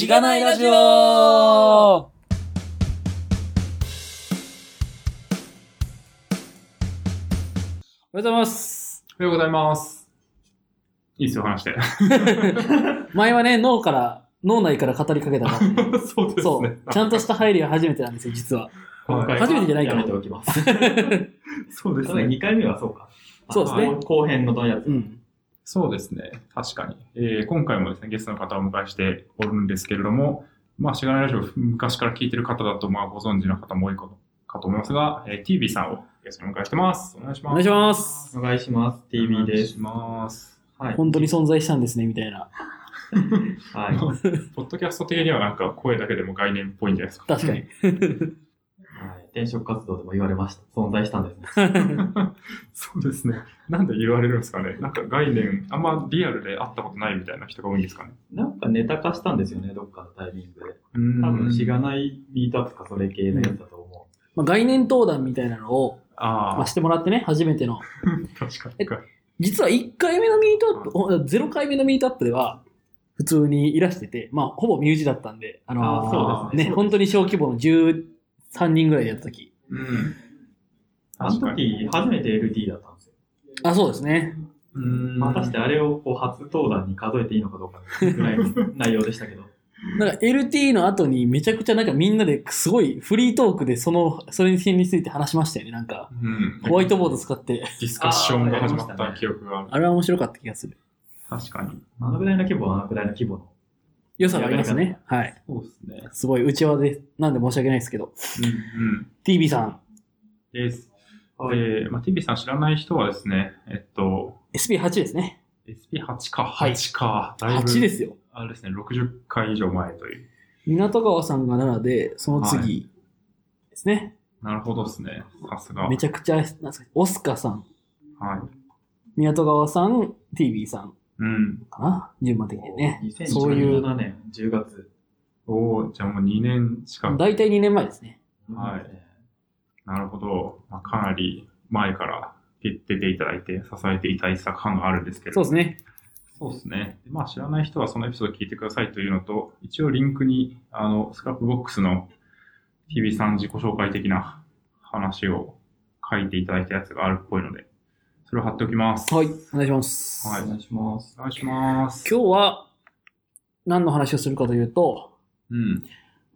しがないラジオおはようございます。おはようございます。いいっすよ、話して。前はね、脳から、脳内から語りかけたから、そうですね。そう、ちゃんとした入りが初めてなんですよ、実は。はい今回は初めてじゃないかやめておきます。そうですね。2回目はそうか。そうですねあ後編のやつ。うん。そうですね。確かに。えー今回もですね、ゲストの方をお迎えしておるんですけれども、まあ、しがないラジオ昔から聞いてる方だと、まあ、ご存知の方も多いかとかと思いますが、えー、TV さんをゲストにお迎えしてます。お願いします。お願いします。お願いします。TV です。お願いします。はい。本当に存在したんですね、みたいな。はい。ポッドキャスト的にはなんか声だけでも概念っぽいんじゃないですか。確かに。はい転職活動でも言われました。存在したんですね。そうですね。なんで言われるんですかね。なんか概念、あんまリアルで会ったことないみたいな人が多いんですかね。なんかネタ化したんですよね、どっかのタイミングで。うん多分、しがないミートアップかそれ系のやつだと思まあ、概念登壇みたいなのを、ああまあ、、してもらってね、初めての。確かに。実は1回目のミートアップお、0回目のミートアップでは、普通にいらしてて、まあ、ほぼ身内だったんで、あのーあーそうですねね、本当に小規模の13人ぐらいでやった時。うん。あの時、初めて LT だったんですよ。あ、そうですね。うん果たしてあれをこう初登壇に数えていいのかどうかぐらいの内容でしたけど。なんか LT の後にめちゃくちゃなんかみんなですごいフリートークでその、それについて話しましたよね。なんか、うん。ホワイトボード使って。ディスカッションが始まった記憶がある。あれは面白かった気がする。確かに。あのぐらいの規模はあのぐらいの規模の。良さがありますね。はい。そうですね。すごい内輪で、なんで申し訳ないですけど。うん。うん。TV さん、です。はいで、まあ、TV さん知らない人はですね、えっと、SP8 ですね。SP8 か、はい8か、だいぶ、8ですよ。あれですね、60回以上前という。港川さんが7で、その次ですね。なるほどですね。さすが。めちゃくちゃ、なんですか、オスカさん、はい。港川さん、TV さんうん。かな順番的にね。そういう、2017年10月。おーじゃあもう2年近く。大体2年前ですね。はいなるほど。まあ、かなり前から出ていただいて、支えていただいてた感があるんですけれどそうですね。そうですね。でまあ、知らない人はそのエピソード聞いてくださいというのと、一応リンクに、あの、スクラップボックスの TV さん自己紹介的な話を書いていただいたやつがあるっぽいので、それを貼っておきます。はい、お願いします。はいお願いします。お願いします。今日は何の話をするかというと、うん。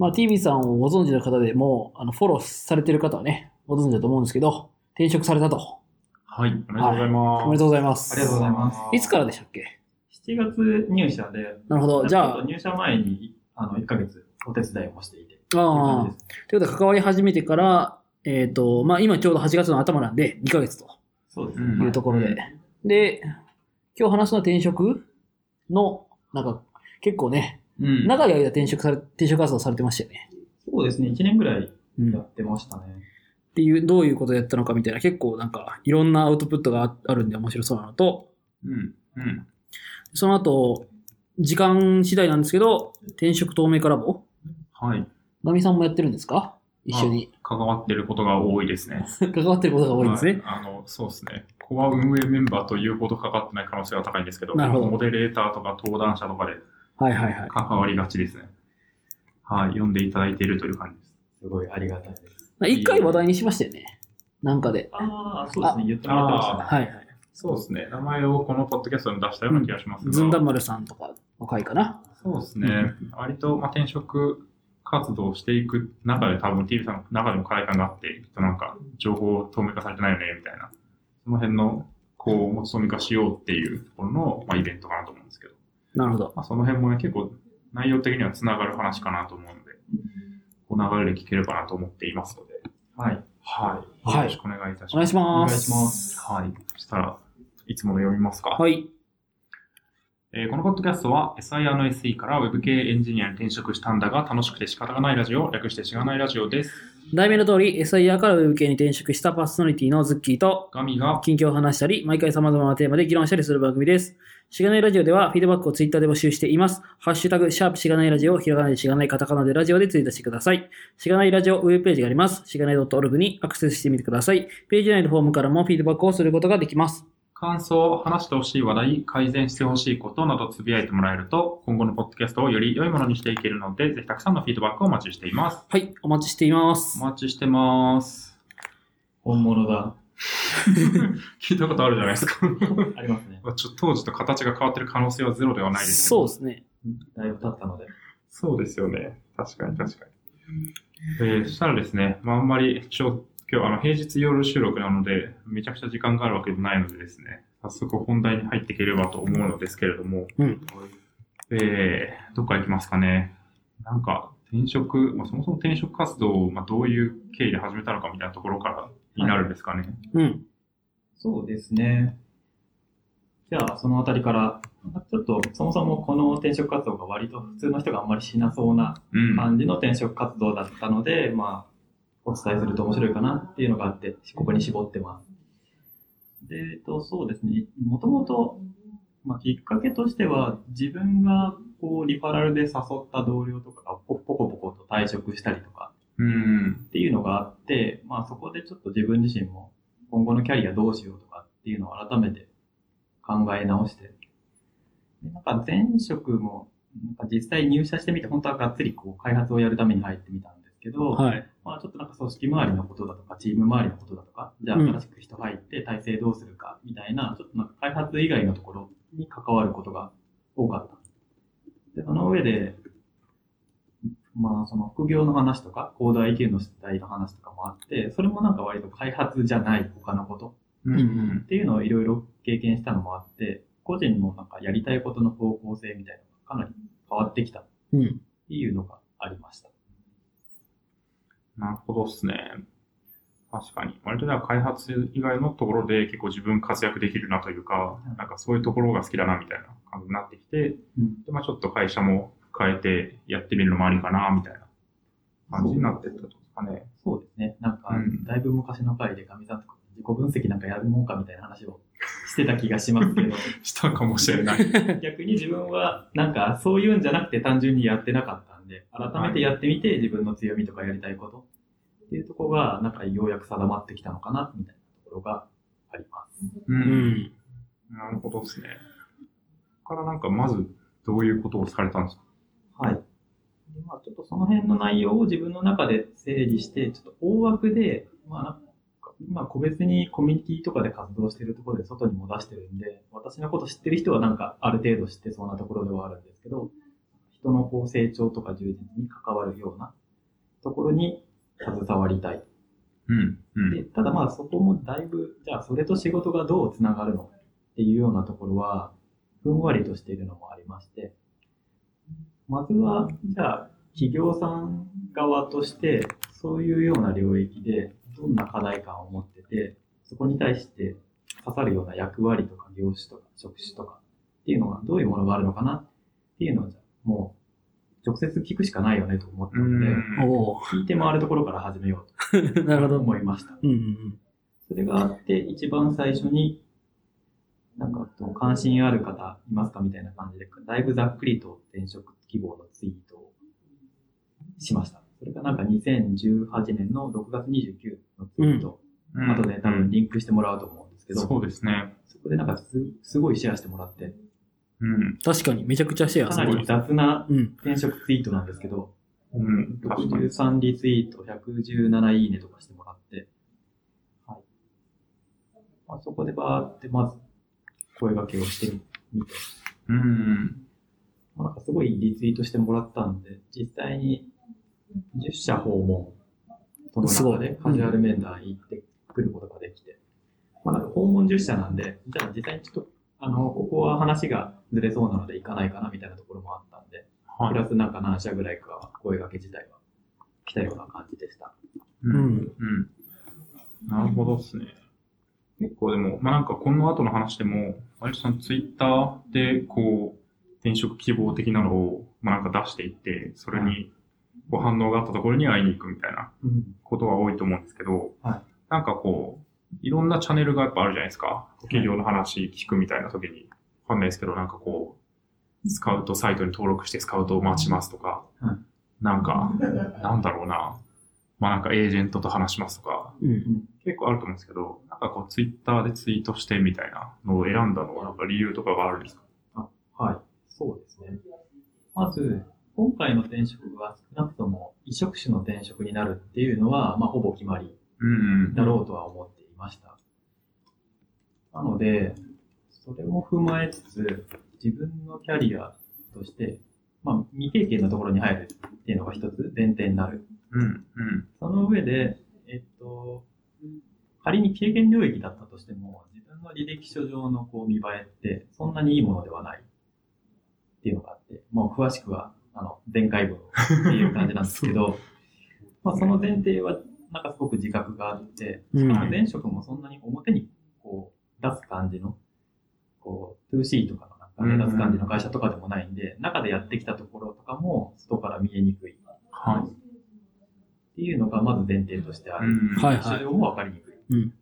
まあ、TV さんをご存知の方でもう、あの、フォローされてる方はね、ご存知だと思うんですけど、転職されたと。はい。おめでとうございます。おめでとうございます。ありがとうございます。いつからでしたっけ？7月入社で、なるほど。じゃあ、入社前にあの1ヶ月お手伝いもしていて。ああ、ということで関わり始めてから、えっ、と、まあ今ちょうど8月の頭なんで、2ヶ月とそうですうんね。いうところで。で、今日話すのは転職の、なんか、結構ね、うん。長い間転職され、転職活動されてましたよね。そうですね。1年ぐらいやってましたね。ていう、どういうことをやったのかみたいな、結構なんか、いろんなアウトプットがああるんで面白そうなのと、うん。うん。その後、時間次第なんですけど、転職透明化ラボはい。ナミさんもやってるんですか？一緒に。関わってることが多いですね。関わってることが多いですね。はいあの、そうですね。コア運営メンバーというほど関わってない可能性が高いんですけど、なるほどモデレーターとか登壇者とかではいはいはい。関わりがちですね。はい。読んでいただいているという感じです。すごいありがたいです。一回話題にしましたよね。なんかで。ああ、そうですね。言ってもらってましたね。はいはい。そうですね。名前をこのポッドキャストに出したような気がしますが、ずんだ丸さんとかの回かな。そうですね。割と、まあ、転職活動をしていく中で多分 TV さんの中でも課題感があって、となんか情報透明化されてないよね、みたいな。その辺の、こう、持ち透明化しようっていうところの、まあ、イベントかなと思うんですけど。なるほど。まあ、その辺もね、結構内容的にはつながる話かなと思うので、こう流れで聞ければなと思っていますので、はい。はい。はいよろしくお願いいたしお願います。します。お願いしますはい。そしたら、いつもの読みますか？はい。えーこのポッドキャストは SIR の SE から Web 系エンジニアに転職したんだが楽しくて仕方がないラジオ、略してしがないラジオです。題名の通り、SIR から Web 系に転職したパーソナリティのズッキーと、ガミが、近況を話したり、毎回様々なテーマで議論したりする番組です。しがないラジオでは、フィードバックをツイッターで募集しています。ハッシュタグ、シャープしがないラジオ、ひらがなでしがないカタカナでラジオでツイートしてください。しがないラジオウェブページがあります。しがない .org にアクセスしてみてください。ページ内のフォームからもフィードバックをすることができます。感想、話してほしい話題、改善してほしいことなどつぶやいてもらえると、今後のポッドキャストをより良いものにしていけるので、ぜひたくさんのフィードバックをお待ちしています。はい、お待ちしていますお。待ちしてます。本物だ。聞いたことあるじゃないですか。ありますね。ちょっと当時と形が変わってる可能性はゼロではないですけどそうですね。だいぶ経ったので。そうですよね。確かに確かに。えー、そしたらですね、まあ、あんまり、ちょ、今日あの平日夜収録なので、めちゃくちゃ時間があるわけでもないのでですね、早速本題に入っていければと思うのですけれども、うん。えー、どっから行きますかね。なんか、転職、まあ、そもそも転職活動を、まあ、どういう経緯で始めたのかみたいなところからになるんですかね。うん。そうですね。じゃあ、そのあたりから、ちょっと、そもそもこの転職活動が割と普通の人があんまりしなそうなうん。感じの転職活動だったので、まあ、お伝えすると面白いかなっていうのがあって、ここに絞ってます。で、えっと、そうですね。もともと、まあ、きっかけとしては、自分が、こう、リファラルで誘った同僚とかがポポコポコと退職したりとかうん。っていうのがあって、まあ、そこでちょっと自分自身も、今後のキャリアどうしようとかっていうのを改めて考え直して、でなんか前職も、なんか実際入社してみて、本当はがっつりこう開発をやるために入ってみたんですけど、はい。まあちょっとなんか組織周りのことだとか、チーム周りのことだとか、じゃあうん新しく人入って体制どうするかみたいな、ちょっとなんか開発以外のところに関わることが多かった。で、その上で、まあその副業の話とか、コーダー IQ の主体の話とかもあって、それもなんか割と開発じゃない他のことうん。うんっていうのをいろいろ経験したのもあって、個人のなんかやりたいことの方向性みたいなのがかなり変わってきたっうん。ていうのがありました。なるほどっすね。確かに。割とでは開発以外のところで結構自分活躍できるなというか、なんかそういうところが好きだなみたいな感じになってきて、うんでまあちょっと会社も変えてやってみるのもありかなみたいな感じになってったとですかね。そうですね。なんかうん、だいぶ昔の回で神さんとか自己分析なんかやるもんかみたいな話をしてた気がしますけど、したかもしれない。逆に自分はなんかそういうんじゃなくて単純にやってなかったんで、改めてやってみて自分の強みとかやりたいことっていうところが、なんかようやく定まってきたのかな、みたいなところがあります。う。うんん。なるほどですね。からなんかまずどういうことをされたんですか？はい。でまあ、ちょっとその辺の内容を自分の中で整理して、ちょっと大枠で、まあ、なんか今個別にコミュニティとかで活動しているところで外にも出してるんで、私のこと知ってる人はなんかある程度知ってそうなところではあるんですけど、人のこう成長とか充実に関わるようなところに携わりたい。うん。うで、ん。ただまあそこもだいぶ、じゃあそれと仕事がどうつながるのっていうようなところは、ふんわりとしているのもありまして、まずは、じゃあ企業さん側として、そういうような領域でどんな課題感を持ってて、そこに対して刺さるような役割とか業種とか職種とかっていうのがどういうものがあるのかなっていうのをじゃあもう直接聞くしかないよねと思ったうので、聞いて回るところから始めよう なるほど。と思いました。うんうんそれがあって、一番最初に、なんか、関心ある方いますかみたいな感じで、だいぶざっくりと転職希望のツイートをしました。それがなんか2018年の6月29のツイート。うん後で多分リンクしてもらうと思うんですけど、そうですね。そこでなんかすすごいシェアしてもらって、うん。確かに、めちゃくちゃシェアかなりすごい。雑なうん。転職ツイートなんですけど、うん。確かに。63リツイート、117いいねとかしてもらって、はい。まあ、そこでバーってまず声掛けをしてみて、うん。まあ、なんかすごいリツイートしてもらったんで、実際に10社訪問、そのすごい中でカジュアル面談行ってくることができて、まあなんか訪問10社なんで、じゃあ実際にちょっと、あの、ここは話がずれそうなので行かないかなみたいなところもあったんで、はい。プラスなんか何社ぐらいかは声掛け自体は来たような感じでした。ううんん。うん。なるほどですね。結構でも、まあなんかこの後の話でも、割とそのツイッターでこう、転職希望的なのを、まあなんか出していって、それにこう反応があったところに会いに行くみたいなうん。ことが多いと思うんですけど、はいなんかこう、いろんなチャンネルがやっぱあるじゃないですか。企業の話聞くみたいな時に。わかんないですけど、なんかこう、スカウトサイトに登録してスカウトを待ちますとか、はいなんか、なんだろうな。まあなんかエージェントと話しますとか、うん。結構あると思うんですけど、なんかかこうツイッターでツイートしてみたいなのを選んだのはなんか理由とかがあるんですか？はい。そうですね。まず、今回の転職が少なくとも異職種の転職になるっていうのは、まあ、ほぼ決まりうんだろうとは思っていました。なので、それも踏まえつつ、自分のキャリアとして、まあ、未経験のところに入るっていうのが一つ前提になる。うん。うん。その上で、えっと、仮に経験領域だったとしても、自分の履歴書上のこう見栄えって、そんなにいいものではないっていうのがあって、もう詳しくは、あの、前回分っていう感じなんですけど、まあその前提は、なんかすごく自覚があって、うんしかも前職もそんなに表にこう出す感じの、こう、2C とかの中で出す感じの会社とかでもないんで、中でやってきたところとかも外から見えにくい。はい。っていうのがまず前提としてある。うん。はい市場も分かりにくい。うん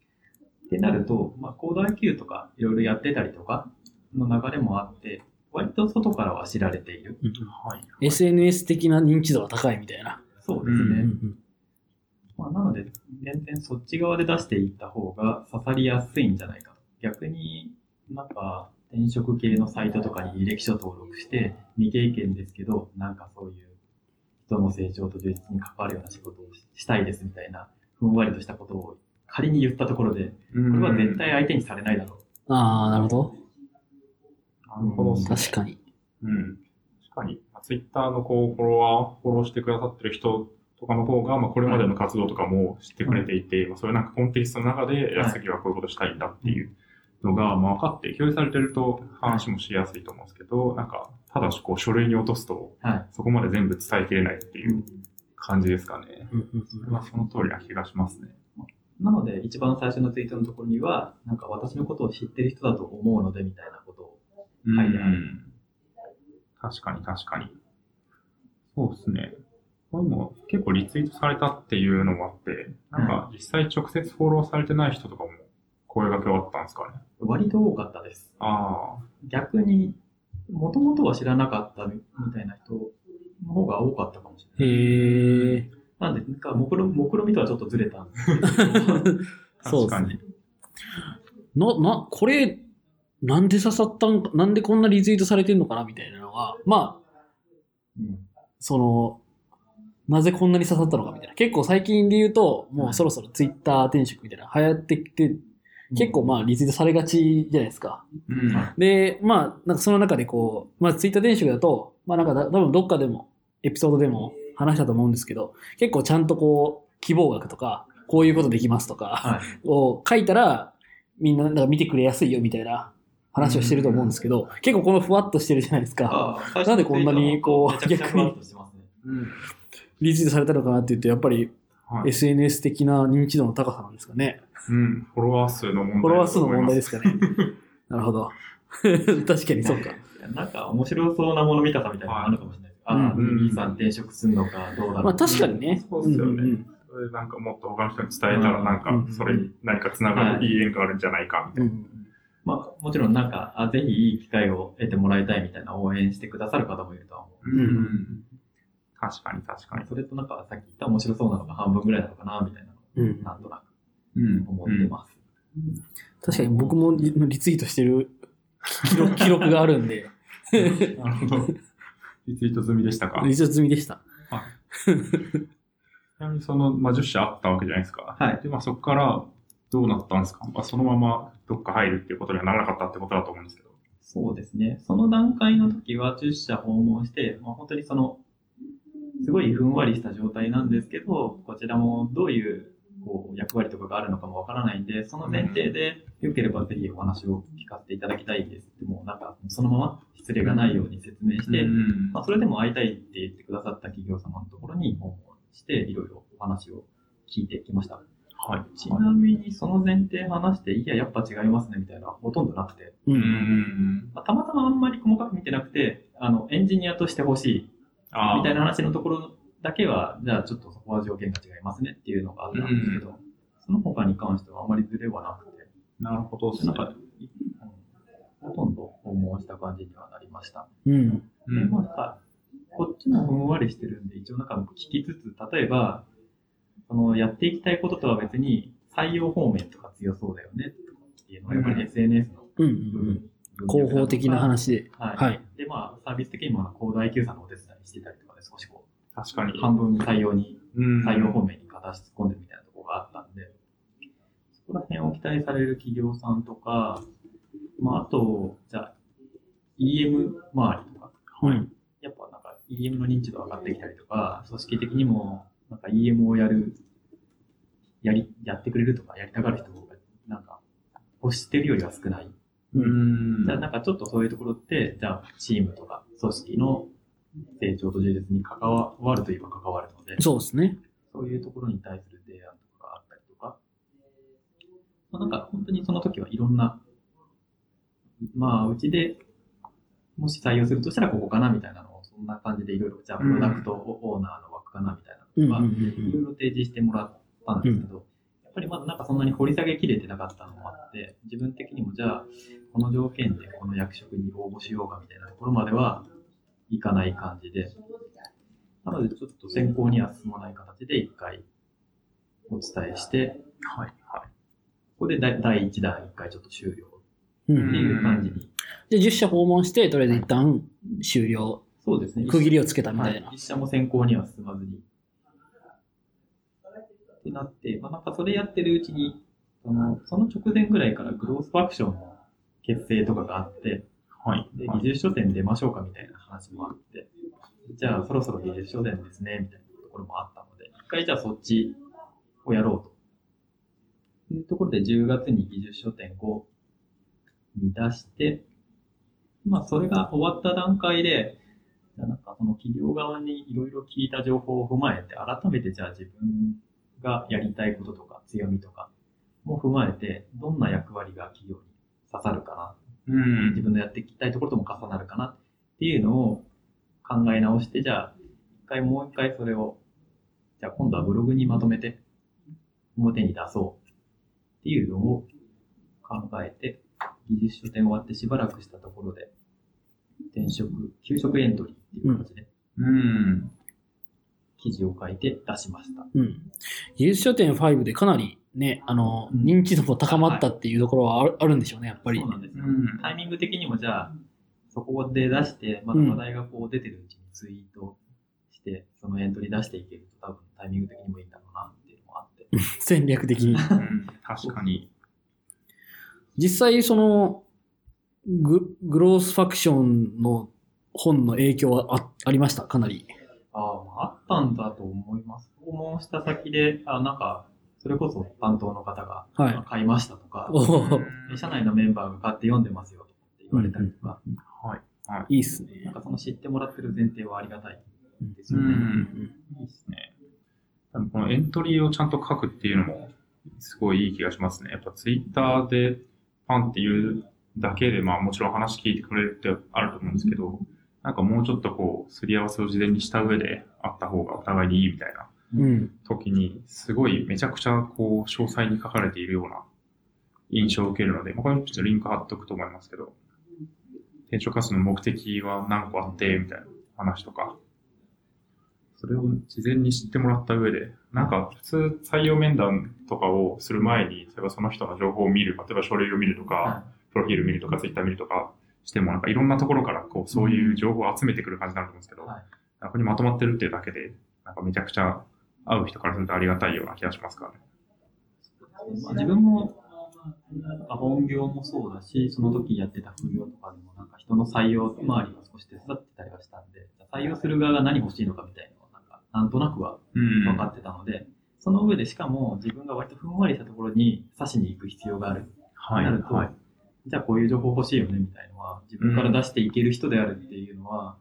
ってなると、まあ、コード IQ とかいろいろやってたりとかの流れもあって、割と外からは知られている。はい。SNS 的な認知度が高いみたいな。そうですね。うんうんまあ、なので、全然そっち側で出していった方が刺さりやすいんじゃないかと。逆になんか転職系のサイトとかに履歴書登録して、未経験ですけど、なんかそういう人の成長と充実に関わるような仕事をしたいですみたいな、ふんわりとしたことを仮に言ったところで、ここれは絶対相手にされないだろう。ああ、なるほど。なるほど。確かに。うん。確かに、ツイッターのこう、フォロワー、フォローしてくださってる人とかの方が、まあ、これまでの活動とかも知ってくれていて、まあ、そういうなんかコンテキストの中で、いや、次はこういうことしたいんだっていうのが、まあ、分かって共有されてると話もしやすいと思うんですけど、なんか、ただしこう、書類に落とすと、はい。そこまで全部伝えきれないっていう感じですかね。うんうんそれはその通りな気がしますね。なので、一番最初のツイートのところには、なんか私のことを知ってる人だと思うので、みたいなことを。はいうん確かに確かに。そうですね。これも結構リツイートされたっていうのもあって、なんか実際直接フォローされてない人とかも声掛けはあったんですかね？割と多かったです。あ逆に、もともとは知らなかったみたいな人の方が多かったかもしれない。へえ。なんで、なんか、目論目論見とはちょっとずれたんですけど、あ、そうですね確かに。。な、な、これ、なんで刺さったんか、なんでこんなリツイートされてんのかなみたいなのが、まあ、うんその、なぜこんなに刺さったのかみたいな。結構最近で言うと、もうそろそろツイッター転職みたいな流行ってきて、結構まあリツイートされがちじゃないですか。うん。で、まあ、なんかその中でこう、まあツイッター転職だと、まあなんかだ多分どっかでも、エピソードでも話したと思うんですけど、結構ちゃんとこう、希望額とか、こういうことできますとか、はい。を書いたら、みんななんか見てくれやすいよみたいな話をしてると思うんですけど、結構このふわっとしてるじゃないですか。なんでこんなにこうめちゃくちゃふわっとしてますね。うん。リツイートされたのかなって言うと、やっぱりはい。SNS 的な認知度の高さなんですかね。うん。フォロワー数の問題。フォロワー数の問題ですすかね。なるほど。確かにそうか。なんか面白そうなもの見たさみたいなのがあるかもしれない。ああ、うんさん転職するのかどうだろう。まあ確かにね。そうっすよねんそれなんかもっと他の人に伝えたら、なんうんか、それに何か繋がるいい縁があるんじゃないか、みたいな。うんまあもちろんなんか、あぜひいい機会を得てもらいたいみたいな応援してくださる方もいるとは思う。うんうん確かに確かに。それとなんかさっき言った面白そうなのが半分ぐらいなのかなみたいなのうんをなんとなくうん思ってます。確かに僕もリリツイートしてる記録 記録があるんで、なるほど。リツイート済みでしたか？リツイート済みでした。ちなみにその、まあ、10社あったわけじゃないですか。はいで、まあ、そこからどうなったんですか、まあ、そのままどっか入るっていうことにはならなかったってことだと思うんですけど。そうですね。その段階の時は10社訪問して、まあ、本当にその、すごいふんわりした状態なんですけど、こちらもどういうこう役割とかがあるのかもわからないんで、その前提で、よければぜひお話を聞かせていただきたいですって、もうなんか、そのまま失礼がないように説明して、うんまあ、それでも会いたいって言ってくださった企業様のところに訪問して、いろいろお話を聞いてきました。はい。ちなみにその前提話して、いや、やっぱ違いますねみたいなほとんどなくて、う。うんん。まあ、たまたまあんまり細かく見てなくて、あの、エンジニアとして欲しいあみたいな話のところだけは、じゃあちょっとそこは条件が違いますねっていうのがあったんですけど、その他に関してはあまりズレはなくて、なるほどですね。なんか、ほとんど訪問した感じにはなりました。うん。で、まあ、なんか、こっちもふんわりしてるんで、一応なんか聞きつつ、例えば、その、やっていきたいこととは別に、採用方面とか強そうだよね、とかっていうのは、やっぱり SNS のうんうんうん。広報的な話で。はい。はい。で、まあ、サービス的にも、コード IQ さんのお手伝いしてたりとかで、少しこ確かにう、。半分採用に、うん採用方面に片足突っ込んでるみたいなところがあったんで、そこら辺を期待される企業さんとか、まあ、あと、じゃあ、EM 周りとか、うん。やっぱなんか EM の認知度上がってきたりとか、組織的にも、なんか EM をやる、やり、やってくれるとか、やりたがる人が、なんか、欲してるよりは少ない。うん。じゃあなんかちょっとそういうところって、じゃあチームとか組織の成長と充実に関わるといえば関わるので、そうですね。そういうところに対する提案とかがあったりとか、まあ、なんか本当にその時はいろんな、まあうちでもし採用するとしたらここかなみたいなのをそんな感じでいろいろ、じゃあプロダクトオーナーの枠かなみたいうんなのとか、いろいろ提示してもらったんですけど、やっぱりまだなんかそんなに掘り下げきれてなかったのもあって、自分的にもじゃあ、この条件でこの役職に応募しようかみたいなところまではいかない感じで、なのでちょっと先行には進まない形で一回お伝えして、はい。はい。ここで第第1弾一回ちょっと終了うんっていう感じに。で、10社訪問して、とりあえず一旦終了。そうですね。区切りをつけたみたはいな。い。一社も先行には進まずに。ってなって、まあ、なんかそれやってるうちに、そのその直前ぐらいからグロースファクションの結成とかがあって、はい。で、技術書店出ましょうかみたいな話もあって、じゃあそろそろ技術書店ですね、みたいなところもあったので、一回じゃあそっちをやろうと。というところで10月に技術書店5に出して、まあそれが終わった段階で、じゃあなんかその企業側にいろいろ聞いた情報を踏まえて、改めてじゃあ自分がやりたいこととか強みとかも踏まえて、どんな役割が企業に刺さるかなうん自。分のやっていきたいところとも重なるかなっていうのを考え直して、じゃあ、一回もう一回それを、じゃあ今度はブログにまとめて表に出そうっていうのを考えて、技術書店終わってしばらくしたところで、転職、給食エントリーっていう形でうん。記事を書いて出しました。うん。技術書店5でかなりね、あの、うん認知度も高まったっていうところはある,、あるんでしょうね、やっぱりそう。なんですよ。うん。タイミング的にもじゃあ、そこで出して、まだ話題がこう出てるうちにツイートして、そのエントリー出していけると多分タイミング的にもいいんだろうなっていうのもあって。戦略的に。うん確かに。実際、その、ググロースファクションの本の影響はあありました、かなり。ああ、あったんだと思います。訪問した先で、あなんか、それこそ担当の方が、はいあ買いましたとか、社内のメンバーが買って読んでますよって言われたりとか、はい。はい。いいっすねなん。かその知ってもらってる前提はありがたいですよね。うん。いいですね。多分このエントリーをちゃんと書くっていうのも、すごいいい気がしますね。やっぱツイッターでパンっていうだけで、まあもちろん話聞いてくれるってあると思うんですけど、なんかもうちょっとこう、すり合わせを事前にした上であった方がお互いにいいみたいなうん。時に、すごいめちゃくちゃこう、詳細に書かれているような印象を受けるので、まあこれちょっとリンク貼っとくと思いますけど、転職活動の目的は何個あって、みたいな話とか、それを事前に知ってもらった上で、なんか普通採用面談とかをする前に、例えばその人の情報を見る、例えば書類を見るとか、はプロフィール見るとか、ツイッター見るとかしても、なんかいろんなところからこう、そういう情報を集めてくる感じになると思うんですけど、ここにまとまってるっていうだけで、なんかめちゃくちゃ会う人からするとありがたいような気がしますからね。まあ、自分も、本業もそうだし、その時やってた副業とかでも、なんか人の採用周りが少し手伝ってたりはしたんで、採用する側が何欲しいのかみたいなのを、なんか、なんとなくはうん。分かってたので、その上でしかも自分が割とふんわりしたところに刺しに行く必要がある。はい。なると、はい。じゃあこういう情報欲しいよねみたいのは、自分から出していける人であるっていうのは、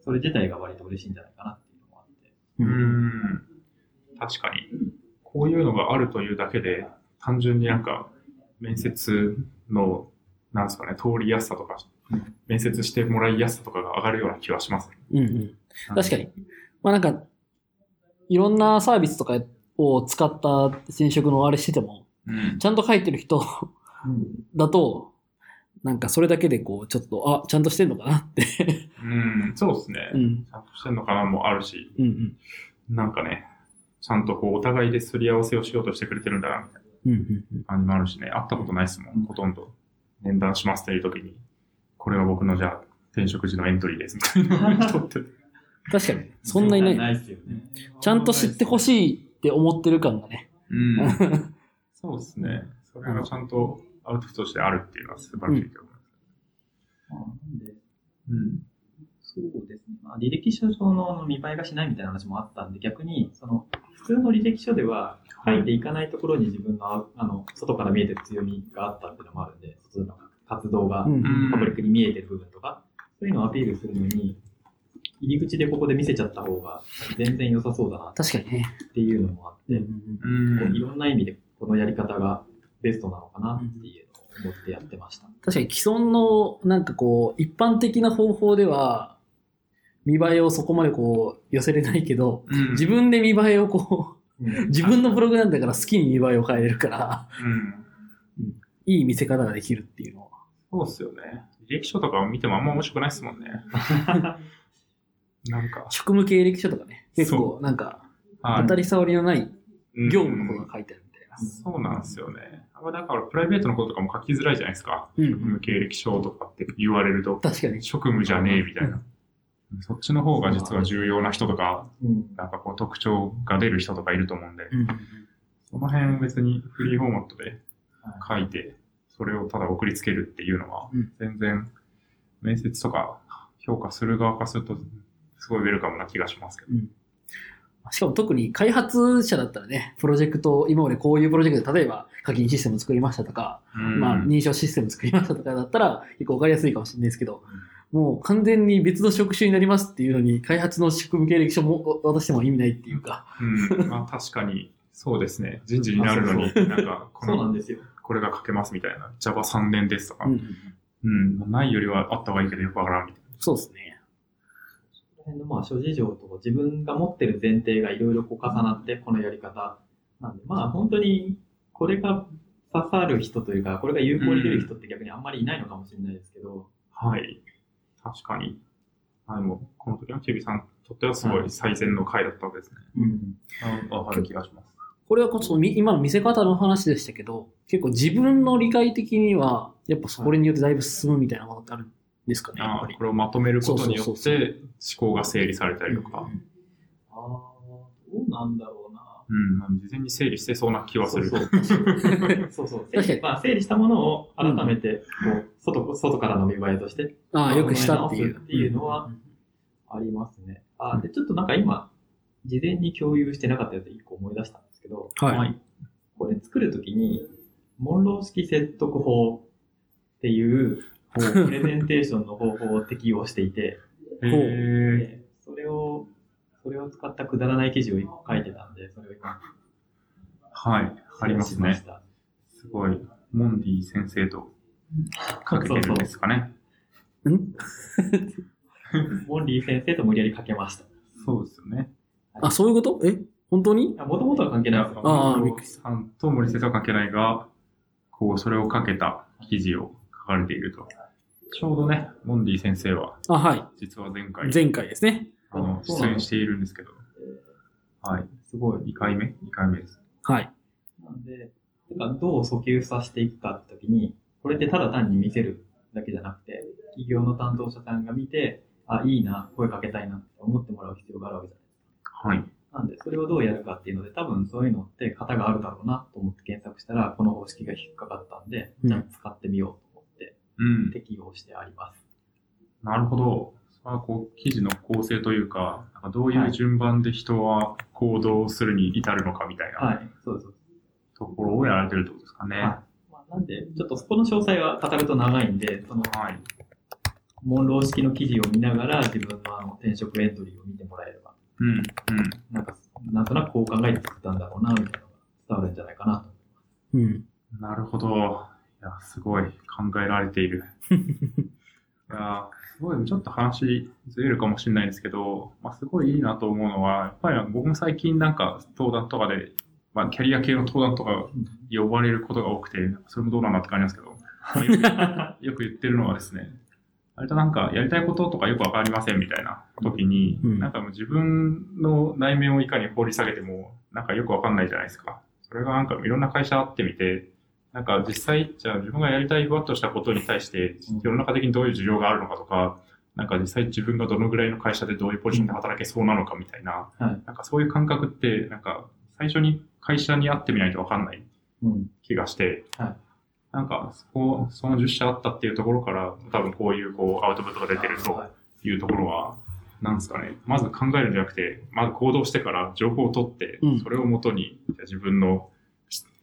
それ自体が割と嬉しいんじゃないかなっていうのもあって。ううんん。確かに。こういうのがあるというだけで、単純になんか、面接の、なんですかね、通りやすさとか、面接してもらいやすさとかが上がるような気はしますね。うんうん。確かに。まあなんか、いろんなサービスとかを使った転職のあれしてても、うん。ちゃんと書いてる人だと、なんかそれだけでこう、ちょっと、あ、ちゃんとしてんのかなって。うん、そうですね。うん。ちゃんとしてんのかなもあるし、うんうん。なんかね、ちゃんとこう、お互いですり合わせをしようとしてくれてるんだな、みたいな。うんうんうん。感じもあるしね、会ったことないですもん、ほとんど。面談しますっていう時に、これは僕のじゃあ、転職時のエントリーですみたいな人って。確かに、そんないない。ないですよね。ちゃんと知ってほしいって思ってる感がね。うん。そうですね。それがちゃんとアウトプットとしてあるっていうのは素晴らしいと思います。まあなんで、うん。そうですね。まあ、履歴書上の見栄えがしないみたいな話もあったんで、逆に、その、普通の履歴書では書いていかないところに自分の、ああの、外から見えてる強みがあったっていうのもあるんで、外の活動がパブリックに見えてる部分とか、そういうのをアピールするのに、入り口でここで見せちゃった方が全然良さそうだな確かにね。っていうのもあって、ういろんな意味でこのやり方がベストなのかなっていうのを思ってやってました。確かに既存の、なんかこう、一般的な方法では、見栄えをそこまでこう、寄せれないけど、うん自分で見栄えをこう、うん自分のブログなんだから好きに見栄えを変えれるから、うん。いい見せ方ができるっていうのは。そうっすよね。履歴書とかを見てもあんま面白くないっすもんね。なんか、職務経歴書とかね、結構なんか、はい当たり障りのないうん業務のことが書いてあるみたいな。そうなんですよね。あだから、プライベートのこととかも書きづらいじゃないですか。うん職務経歴書とかって言われると、確かに。職務じゃねえみたいな。そっちの方が実は重要な人とか、うん。なんかこう特徴が出る人とかいると思うんで、うん。その辺別にフリーフォーマットで書いて、それをただ送りつけるっていうのはうん、全然面接とか評価する側からすると、すごいウェルカムな気がしますけど。うん。しかも特に開発者だったらね、プロジェクト、今までこういうプロジェクトで、例えば課金システム作りましたとか、うん。まあ認証システム作りましたとかだったら結構わかりやすいかもしれないですけど、もう完全に別の職種になりますっていうのに、開発の職務経歴書も渡しても意味ないっていうか、うん、まあ確かに、そうですね。人事になるのに、なんか、この、そうなんですよ。これが書けますみたいな。Java3 年ですとか。ううんん。ないよりはあった方がいいけどよくわからんみたいそうですね。この辺のまあ諸事情と自分が持ってる前提がいろいろこう重なって、このやり方なんで、まあ本当にこれが刺さる人というか、これが有効に出る人って逆にあんまりいないのかもしれないですけど、な。はい。確かに。あでも、この時のキビさんにとってはすごい最善の回だったわけですね。うんあわかる気がします。これはこそみ今の見せ方の話でしたけど、結構自分の理解的には、やっぱそれによってだいぶ進むみたいなことってあるんですかね、やっぱり。あこれをまとめることによって思考が整理されたりとか、ああ、どうなんだろうな。うん、まあ事前に整理してそうな気はする。そうそう そうそう。確かにまあ、整理したものを改めて、こう、外、外からの見栄えとしてああ、よくしたっていう。っていうのはありますね。あ、で、ちょっとなんか今、事前に共有してなかったやつ一個思い出したんですけど、はいはいこれ作るときに、モンロー式説得法ってい う、プレゼンテーションの方法を適用していて、へーでそれを、それを使ったくだらない記事を一個書いてたんで、それを今、はい、ありますね。すごい、モンディ先生とかけてるんですかね。ん？モンリー先生と無理やりかけました。そうですよね。あ、そういうこと？え？本当に？もともとは関係ないですよ。ああモンディさんと森先生は関係ないが、こう、それをかけた記事を書かれていると。ちょうどね、モンディ先生は、あ、はい。実は前回、前回ですね。あの、出演しているんですけど、はい。すごい。2回目 ?2 回目です。はい。なんで、なんかどう訴求させていくかって時に、これってただ単に見せるだけじゃなくて、企業の担当者さんが見て、あ、いいな、声かけたいなって思ってもらう必要があるわけじゃないですか。はい。なんで、それをどうやるかっていうので、多分そういうのって型があるだろうなと思って検索したら、この方式が引っかかったんで、うんじゃあ使ってみようと思ってうん。適用してあります。なるほど。それはこう、記事の構成というか、なんかどういう順番で人は行動するに至るのかみたいなはい、そうです。ところをやられてるってことですかね。はい。まあ、なんで、ちょっとそこの詳細は語ると長いんで、その、はい。モンロー式の記事を見ながら自分のあの転職エントリーを見てもらえれば、うん。うん。なんか、なんとなくこう考えて作ったんだろうな、みたいなのが伝わるんじゃないかなと。うん。なるほど。いや、すごい考えられている。いや、すごい、ちょっと話ずれるかもしれないんですけど、まあ、すごいいいなと思うのは、やっぱり僕も最近なんか登壇とかで、まあ、キャリア系の登壇とか呼ばれることが多くて、それもどうなんだって感じなんですけど、よく言ってるのはですね、割となんかやりたいこととかよくわかりませんみたいな時に、うんなんかもう自分の内面をいかに掘り下げても、なんかよくわかんないじゃないですか。そそれがなんかいろんな会社あってみて、なんか実際、じゃあ自分がやりたいふわっとしたことに対してうん、世の中的にどういう需要があるのかとか、なんか実際自分がどのぐらいの会社でどういうポジションで働けそうなのかみたいな、はい。なんかそういう感覚って、なんか最初に会社に会ってみないとわかんないうん。気がして、はい。なんかそこ、その10社あったっていうところから、多分こういうこうアウトプットが出てるとはい。いうところは、なんですかね、まず考えるんじゃなくて、まず行動してから情報を取ってうん、それをもとにじゃあ自分の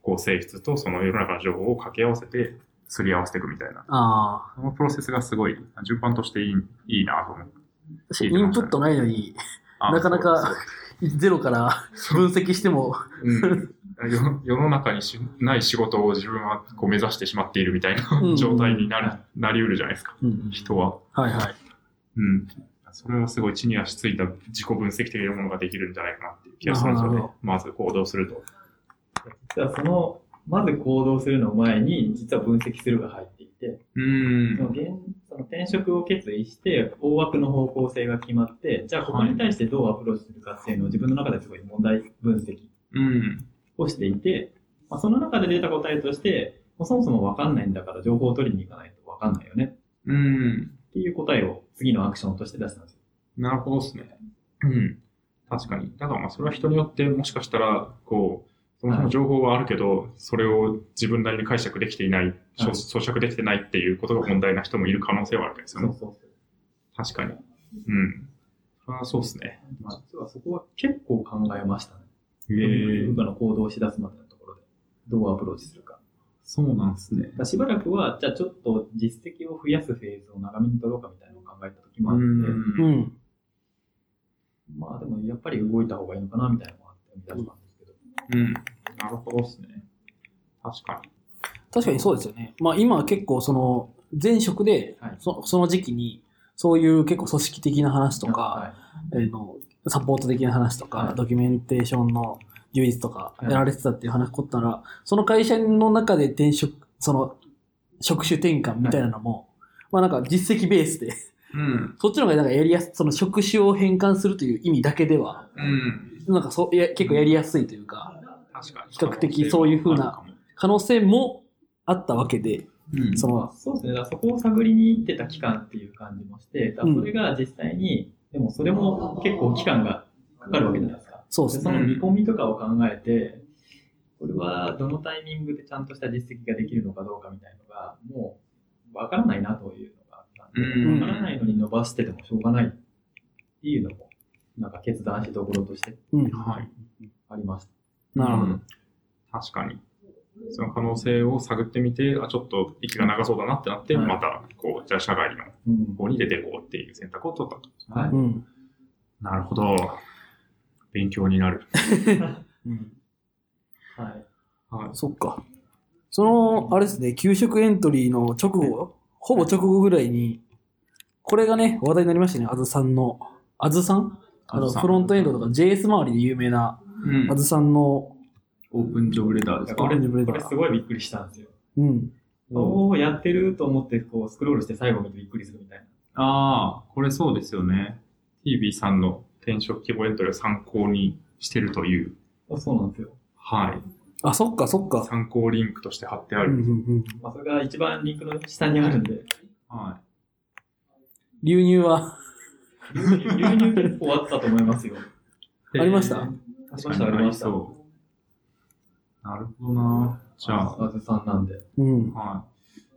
こう性質とその世の中の情報を掛け合わせて、すり合わせていくみたいな。あそのプロセスがすごい、順番としていいいいなと思う。あ。確かにインプットないのに、あなかなかゼロから分析しても、うん世世の中にしない仕事を自分はこう目指してしまっているみたいうんな状態になる、はなりうるじゃないですか、うん人は。はいはい。うん。それはすごい地に足ついた自己分析的なものができるんじゃないかなっていう気がするんですよね。まず行動すると。実はその、まず行動するの前に、実は分析するが入っていて、うんその現その転職を決意して、大枠の方向性が決まって、じゃあここに対してどうアプローチするかっていうのを自分の中ですごい問題分析うん。をしていて、まあ、その中で出た答えとして、もうそもそもわかんないんだから情報を取りに行かないとわかんないよねうん。っていう答えを次のアクションとして出したんですよ。なるほどですね。うん。確かに。だからまあそれは人によってもしかしたら、こう、そもそも情報はあるけど、それを自分なりに解釈できていない、咀咀嚼できてないっていうことが問題な人もいる可能性はあるわけですよね。そうそうそう。確かに。うん。それはそうですね。まあ、実はそこは結構考えましたね。へえ部下の行動をし出すまでのところで、どうアプローチするか。そうなんですねしばらくは、じゃあちょっと実績を増やすフェーズを長めに取ろうかみたいなのを考えた時もあって、うんうん。まあでもやっぱり動いた方がいいのかなみたいなのがあって生み出したんですけど。うん。なるほどですね。確かに。確かにそうですよね。まあ今は結構その前職ではいそその時期にそういう結構組織的な話とか、はえーのサポート的な話とか、はいドキュメンテーションの充実とかはいやられてたっていう話こったら、その会社の中で転職、その職種転換みたいなのも、まあなんか実績ベースで、うん。そっちの方がなんかやりやす、その職種を変換するという意味だけでは、うん。なんかそや結構やりやすいというか。比較的そういう風な可能性もあったわけで、うん。その、そうですね。だからそこを探りに行ってた期間っていう感じもして、それが実際に、でもそれも結構期間がかかるわけじゃないですか。そうですね。でその見込みとかを考えて、これはどのタイミングでちゃんとした実績ができるのかどうかみたいのが、もうわからないなというのがあったんで、うんわからないのに伸ばしててもしょうがないっていうのも、なんか決断しどころとしてうん。はい。ありました。なるほどうん確かに。その可能性を探ってみて、あ、ちょっと息が長そうだなってなって、はいまた、こう、じゃあ社外のうん。方に出ていこうっていう選択を取ったと。はいうん。なるほど。勉強になる。うん。はい。はい。そっか。その、あれですね、給食エントリーの直後、ほぼ直後ぐらいに、これがね、話題になりましたね、あずさんの。あずさん？あの、あずさんフロントエンドとか JS 周りで有名な、うんあずさんの、オープンジョブレターですか？これ、オレンジブレーダーこれすごいびっくりしたんですよ。うん。おおやってると思って、こう、スクロールして最後見てびっくりするみたいな。ああ、これそうですよね。TV さんの転職規模エントリーを参考にしてるという、あそうなんですよ。はい。あ、そっか、そっか。参考リンクとして貼ってあうんうんる。うん。まあ、それが一番リンクの下にあるんで、は流入は、流入流入結構あったと思いますよ。い。ありました？ありました、ありました。そう。なるほどな。じゃあ、あずさんなんで。うん。はい。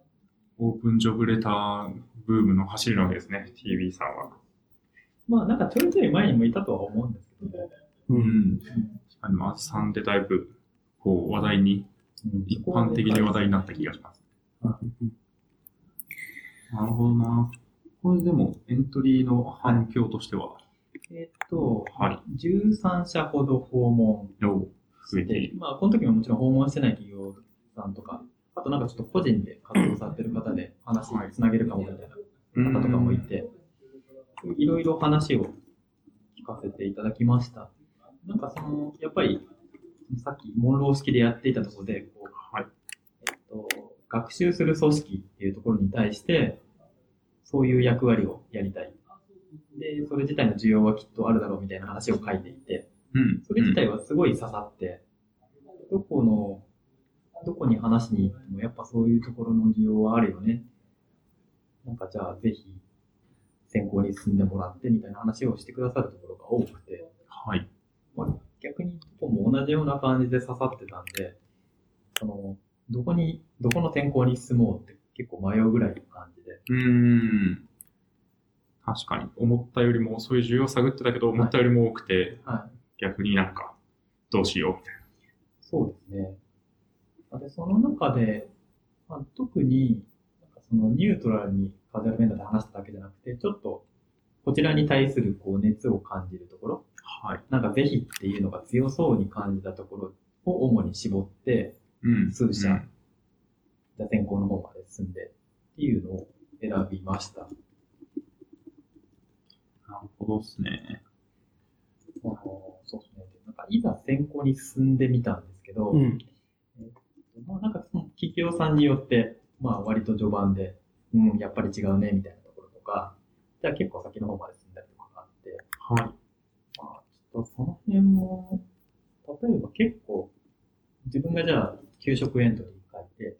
オープンジョブレターブームの走りなわけですね、TV さんは。まあ、なんかちょいちょい前にもいたとは思うんですけどね。う。うんん。確かに、まずさんでだいぶ、こう、話題に、一般的に話題になった気がします。なるほどな。これでも、エントリーの反響としては、えっと、はい。13社ほど訪問よ増えてまあ、この時ももちろん訪問してない企業さんとか、あとなんかちょっと個人で活動されてる方で話はいつなげるかもみたいな方とかもいて、いろいろ話を聞かせていただきました。なんかその、やっぱり、さっき、モンロー式でやっていたところで、こう、はい。えっと、学習する組織っていうところに対して、そういう役割をやりたい。で、それ自体の需要はきっとあるだろうみたいな話を書いていて、うん。それ自体はすごい刺さって、どこの、どこに話しに行っても、やっぱそういうところの需要はあるよね。なんかじゃあ、ぜひ、専攻に進んでもらってみたいな話をしてくださるところが多くて、はい。まあ、逆にここも同じような感じで刺さってたんで、その、どこに、どこの専攻に進もうって結構迷うぐらいの感じで、うーん。確かに。思ったよりも、そういう需要を探ってたけど、思ったよりも多くて、はい。逆になんか、どうしよう？みたいそうですね。で、その中で、まあ、特に、なんかそのニュートラルにカジュアル面談で話しただけじゃなくて、ちょっと、こちらに対するこう熱を感じるところ、な。はい。なんかぜひっていうのが強そうに感じたところを主に絞って、うん。数社うんじゃあ専攻の方まで進んでっていうのを選びました。なるほどですね。あのそうですね。なんかいざ専攻に進んでみたんですけど、うん。まあなんかその企業さんによって、まあ割と序盤で、うん、やっぱり違うね、みたいなところとか、じゃあ結構先の方まで進んだりとかがあって、はい。まあちょっとその辺も、例えば結構、自分がじゃあ給食エントリー書いて、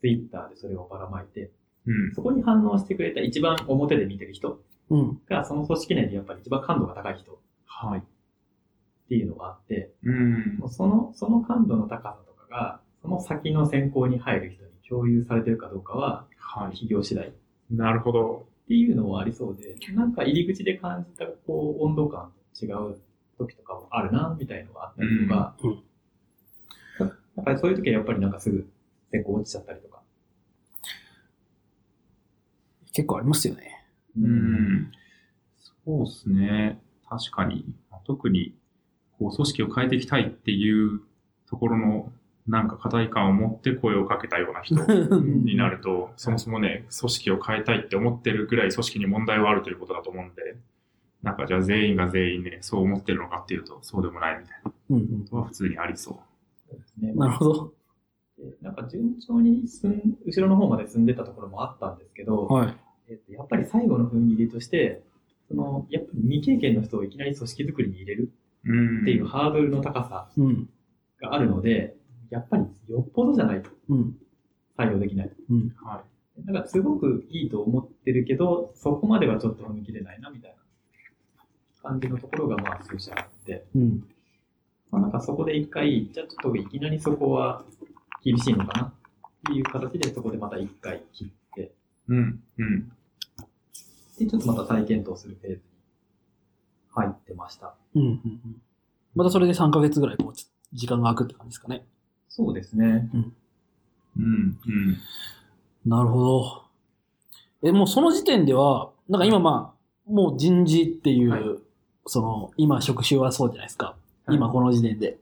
ツイッターでそれをばらまいて、うん。そこに反応してくれた一番表で見てる人うん。が、その組織内でやっぱり一番感度が高い人っはい。ていうのがあって、うんもう。その、その感度の高さとかが、その先の選考に入る人に共有されてるかどうかは、はい。企業次第っなるほど。ていうのもありそうで、なんか入り口で感じた、こう、温度感と違う時とかもあるな、みたいのがあったりとか、うんうんやっぱりそういう時はやっぱりなんかすぐ選考落ちちゃったりとか。結構ありますよね。う。ん。そうですね。確かに。特に、こう、組織を変えていきたいっていうところの、なんか課題感を持って声をかけたような人 になると、そもそもね、組織を変えたいって思ってるぐらい組織に問題はあるということだと思うんで、なんかじゃあ全員が全員ね、そう思ってるのかっていうと、そうでもないみたいなこうんうんとは普通にありそう。そうですね。なるほど。でなんか順調に進ん、後ろの方まで進んでたところもあったんですけど、はい。えっと、やっぱり最後の踏ん切りとして、その、やっぱり未経験の人をいきなり組織作りに入れるうん。っていうハードルの高さうん。があるので、やっぱりよっぽどじゃないとうん。採用できない。うん。はだからすごくいいと思ってるけど、そこまではちょっと踏み切れないな、みたいな感じのところがまあ数社あって、うん。まあなんかそこで一回、じゃあちょっといきなりそこは厳しいのかなっていう形でそこでまた一回切って、い。うん。うん。で、ちょっとまた再検討するフェーズに入ってました。うん。うん。またそれで3ヶ月ぐらい、こう、時間が空くって感じですかね。そうですね。うん。うん。なるほど。え、もうその時点では、なんか今まあ、もう人事っていう、はいその、今職種はそうじゃないですか。今この時点で。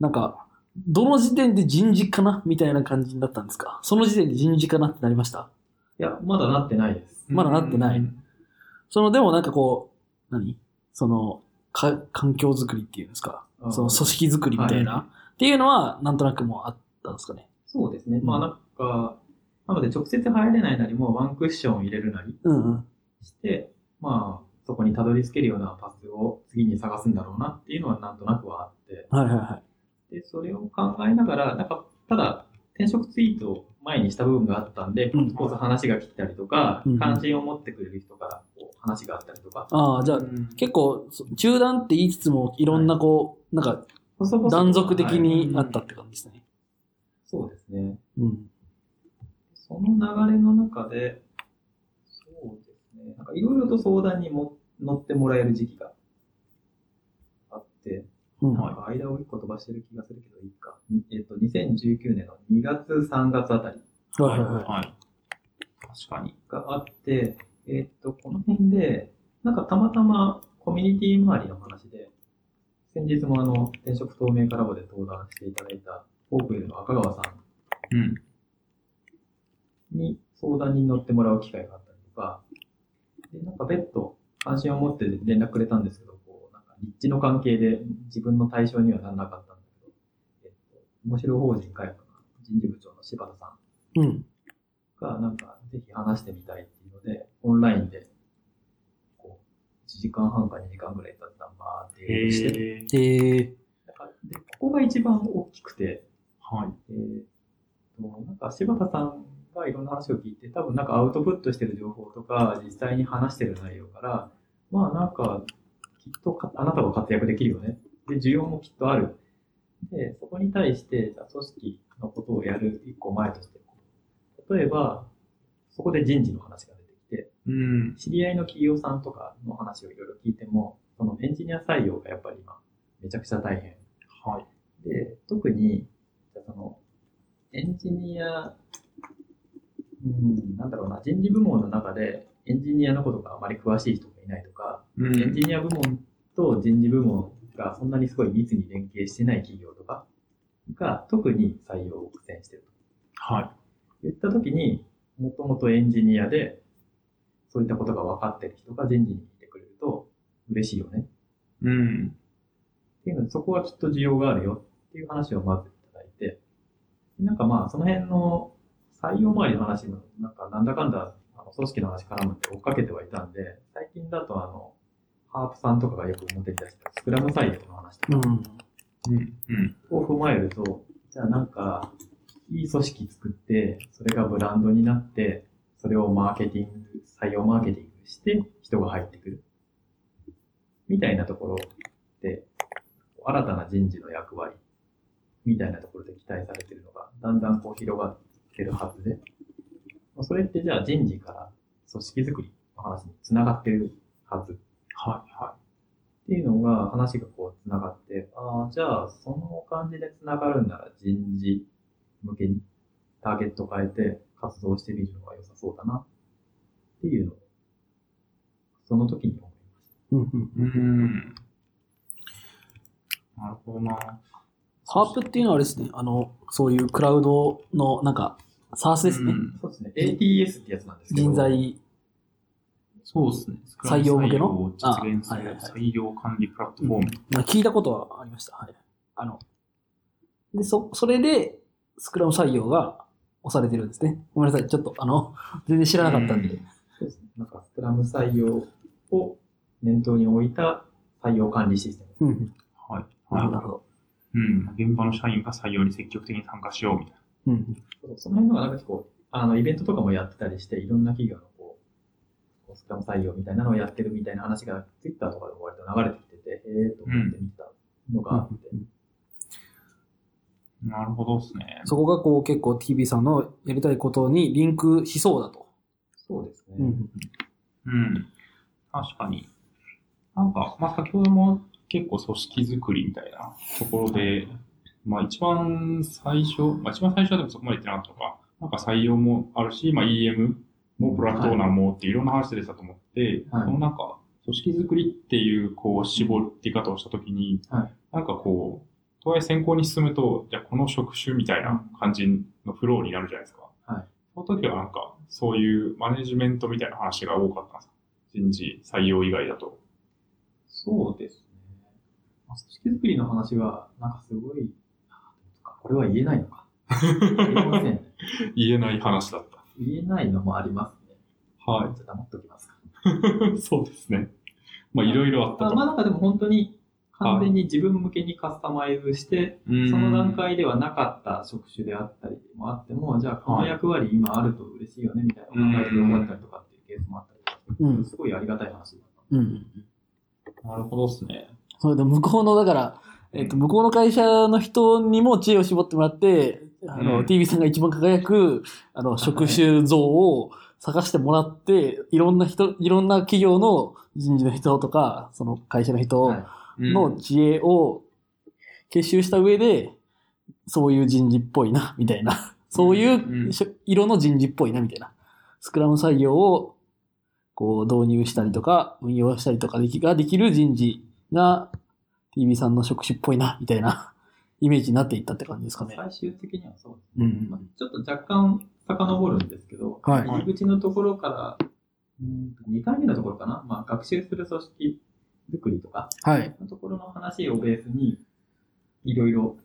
なんか、どの時点で人事かなみたいな感じになったんですか？その時点で人事かなってなりました？いや、まだなってないです。まだなってないその、でもなんかこう、何？その、か、環境づくりっていうんですか？その組織づくりみたいな、はっていうのは、なんとなくもうあったんですかね？そうですね。うんまあなんか、なので直接入れないなりもワンクッションを入れるなりうんうん。して、まあ、そこにたどり着けるようなパスを次に探すんだろうなっていうのはなんとなくはあって、はいはいはい。で、それを考えながら、なんか、ただ、転職ツイートを前にした部分があったんで、うんこう話が来たりとかうん、関心を持ってくれる人からこう話があったりとか、ああ、じゃあ、結構、そ中断って言いつつも、いろんなこう、なんか、断続的はいにあったって感じですね。そうですね。うん。その流れの中で、そうですね。なんかいろいろと相談にも乗ってもらえる時期があって、うん。なんか間を一個飛ばしてる気がするけどいいか。えっと、2019年の2月、3月あたりはいはいはい。はい。確かに。があって、えっと、この辺で、なんかたまたまコミュニティ周りの話で、先日もあの、転職透明化ラボで登壇していただいた、オープンの赤川さうん。んに相談に乗ってもらう機会があったりとか、で、なんか別途関心を持って連絡くれたんですけど、立地の関係で自分の対象にはならなかったんだけど、えっと、面白法人開発の人事部長の柴田さんうん。が、なんか、ぜひ話してみたいっていうので、オンラインで、こう、1時間半か2時間ぐらい経ったんバーってして、へえでこが一番大きくて、はい。えーと、なんか柴田さんがいろんな話を聞いて、多分なんかアウトプットしてる情報とか、実際に話してる内容から、まあなんか、きっとかあなたは活躍できるよね。で、需要もきっとある。で、そこに対して、じゃあ組織のことをやる一個前として、例えば、そこで人事の話が出てきて、うん。知り合いの企業さんとかの話をいろいろ聞いても、そのエンジニア採用がやっぱり今、めちゃくちゃ大変。はい。で、特に、じゃあその、エンジニア、うん、なんだろうな、人事部門の中でエンジニアのことがあまり詳しい人がいないとか、うんエンジニア部門と人事部門がそんなにすごい密に連携してない企業とかが特に採用を苦戦してるはい。と言ったときに、もともとエンジニアで、そういったことが分かってる人が人事にいてくれると嬉しいよね。うん。っていうので、そこはきっと需要があるよっていう話をまずいただいて、なんかまあ、その辺の採用周りの話も、なんかなんだかんだ、あの組織の話絡むって追っかけてはいたんで、最近だとあの、ハープさんとかがよく表に出してたスクラム採用の話とかうん。うん。うん。を踏まえると、じゃあなんか、いい組織作って、それがブランドになって、それをマーケティング、採用マーケティングして人が入ってくる。みたいなところで、新たな人事の役割、みたいなところで期待されているのが、だんだんこう広がってるはずで、まあそれってじゃあ人事から組織づくりの話につながってるはず。はい。はっていうのが話がこう繋がって、ああ、じゃあその感じで繋がるんなら人事向けにターゲット変えて活動してみるのが良さそうだなっていうのを、その時に思いましうんうんい。うん。なるほどな。ハープっていうのはあれですね、あの、そういうクラウドの、なんか、サースですね。そうですね。ATS ってやつなんですけど。人材、そうですね。採用向けの？採用を実現する採用管理プラットフォーム。まあ聞いたことはありました。はい。あの、で、そ、それで、スクラム採用が押されてるんですね。ごめんなさい。ちょっと、あの、全然知らなかったんで。そうですね。なんかスクラム採用を念頭に置いた採用管理システム。うんうん。はい。な。るほど。うん。現場の社員が採用に積極的に参加しようみたいな。うんう。ん。その辺のがなんか結構、あの、イベントとかもやってたりして、いろんな企業のこう、スクラム採用みたいなのをやってるみたいな話が、ツイッターとかでも割と流れてきてて、へえーと思って見てたのがあって、なるほどですね。そこがこう結構 TV さん。のやりたいことにリンクしそうだと。そうですね。うん。うん。確かに。なん。か、まあ、先ほども結構組織づくりみたいなところで、まあ一番最初、まあ一番最初はでもそこまで言ってなかったのか、なんか採用もあるし、まあ EM もプロダクトオーナーもっていろんな話でしたと思って、はいそのなんか、組織づくりっていう、こう、絞って方をしたときに、はいなんかこう、とはいえ先行に進むと、じゃあこの職種みたいな感じのフローになるじゃないですか。はいその時はなんか、そういうマネジメントみたいな話が多かったんですか人事採用以外だと。そうですね。まあ組織づくりの話は、なんかすごい、これは言えないのか。言えませんね。言えない話だっ言えないのもありますね。た。はい。じゃあ黙っときますか。そうですね。まあいろいろあったと。あまあなんかでも本当に完全に自分向けにカスタマイズして、うんその段階ではなかった職種であったりもあっても、じゃあこの役割今あると嬉しいよねみたいな考えてよかったりとかっていうケースもあったりとかすごいありがたい話だった。うんうん。なるほどですね。それで向こうの、だから、えっと、向こうの会社の人にも知恵を絞ってもらって、あの、うん。TV さんが一番輝く、あの、職種像を探してもらって、いろんな人、いろんな企業の人事の人とか、その会社の人はい。の知恵を結集した上で、そういう人事っぽいな、みたいな。そういう色の人事っぽいな、みたいな。スクラム採用を、こう、導入したりとか、運用したりとかできができる人事が、TV さんの職種っぽいな、みたいな、イメージになっていったって感じですかね。最終的にはそうですね。うんまあ、ちょっと若干遡るんですけど、はい入り口のところから、うん2回目のところかな、まあ、学習する組織作りとか、はい。のところの話をベースに、いろいろ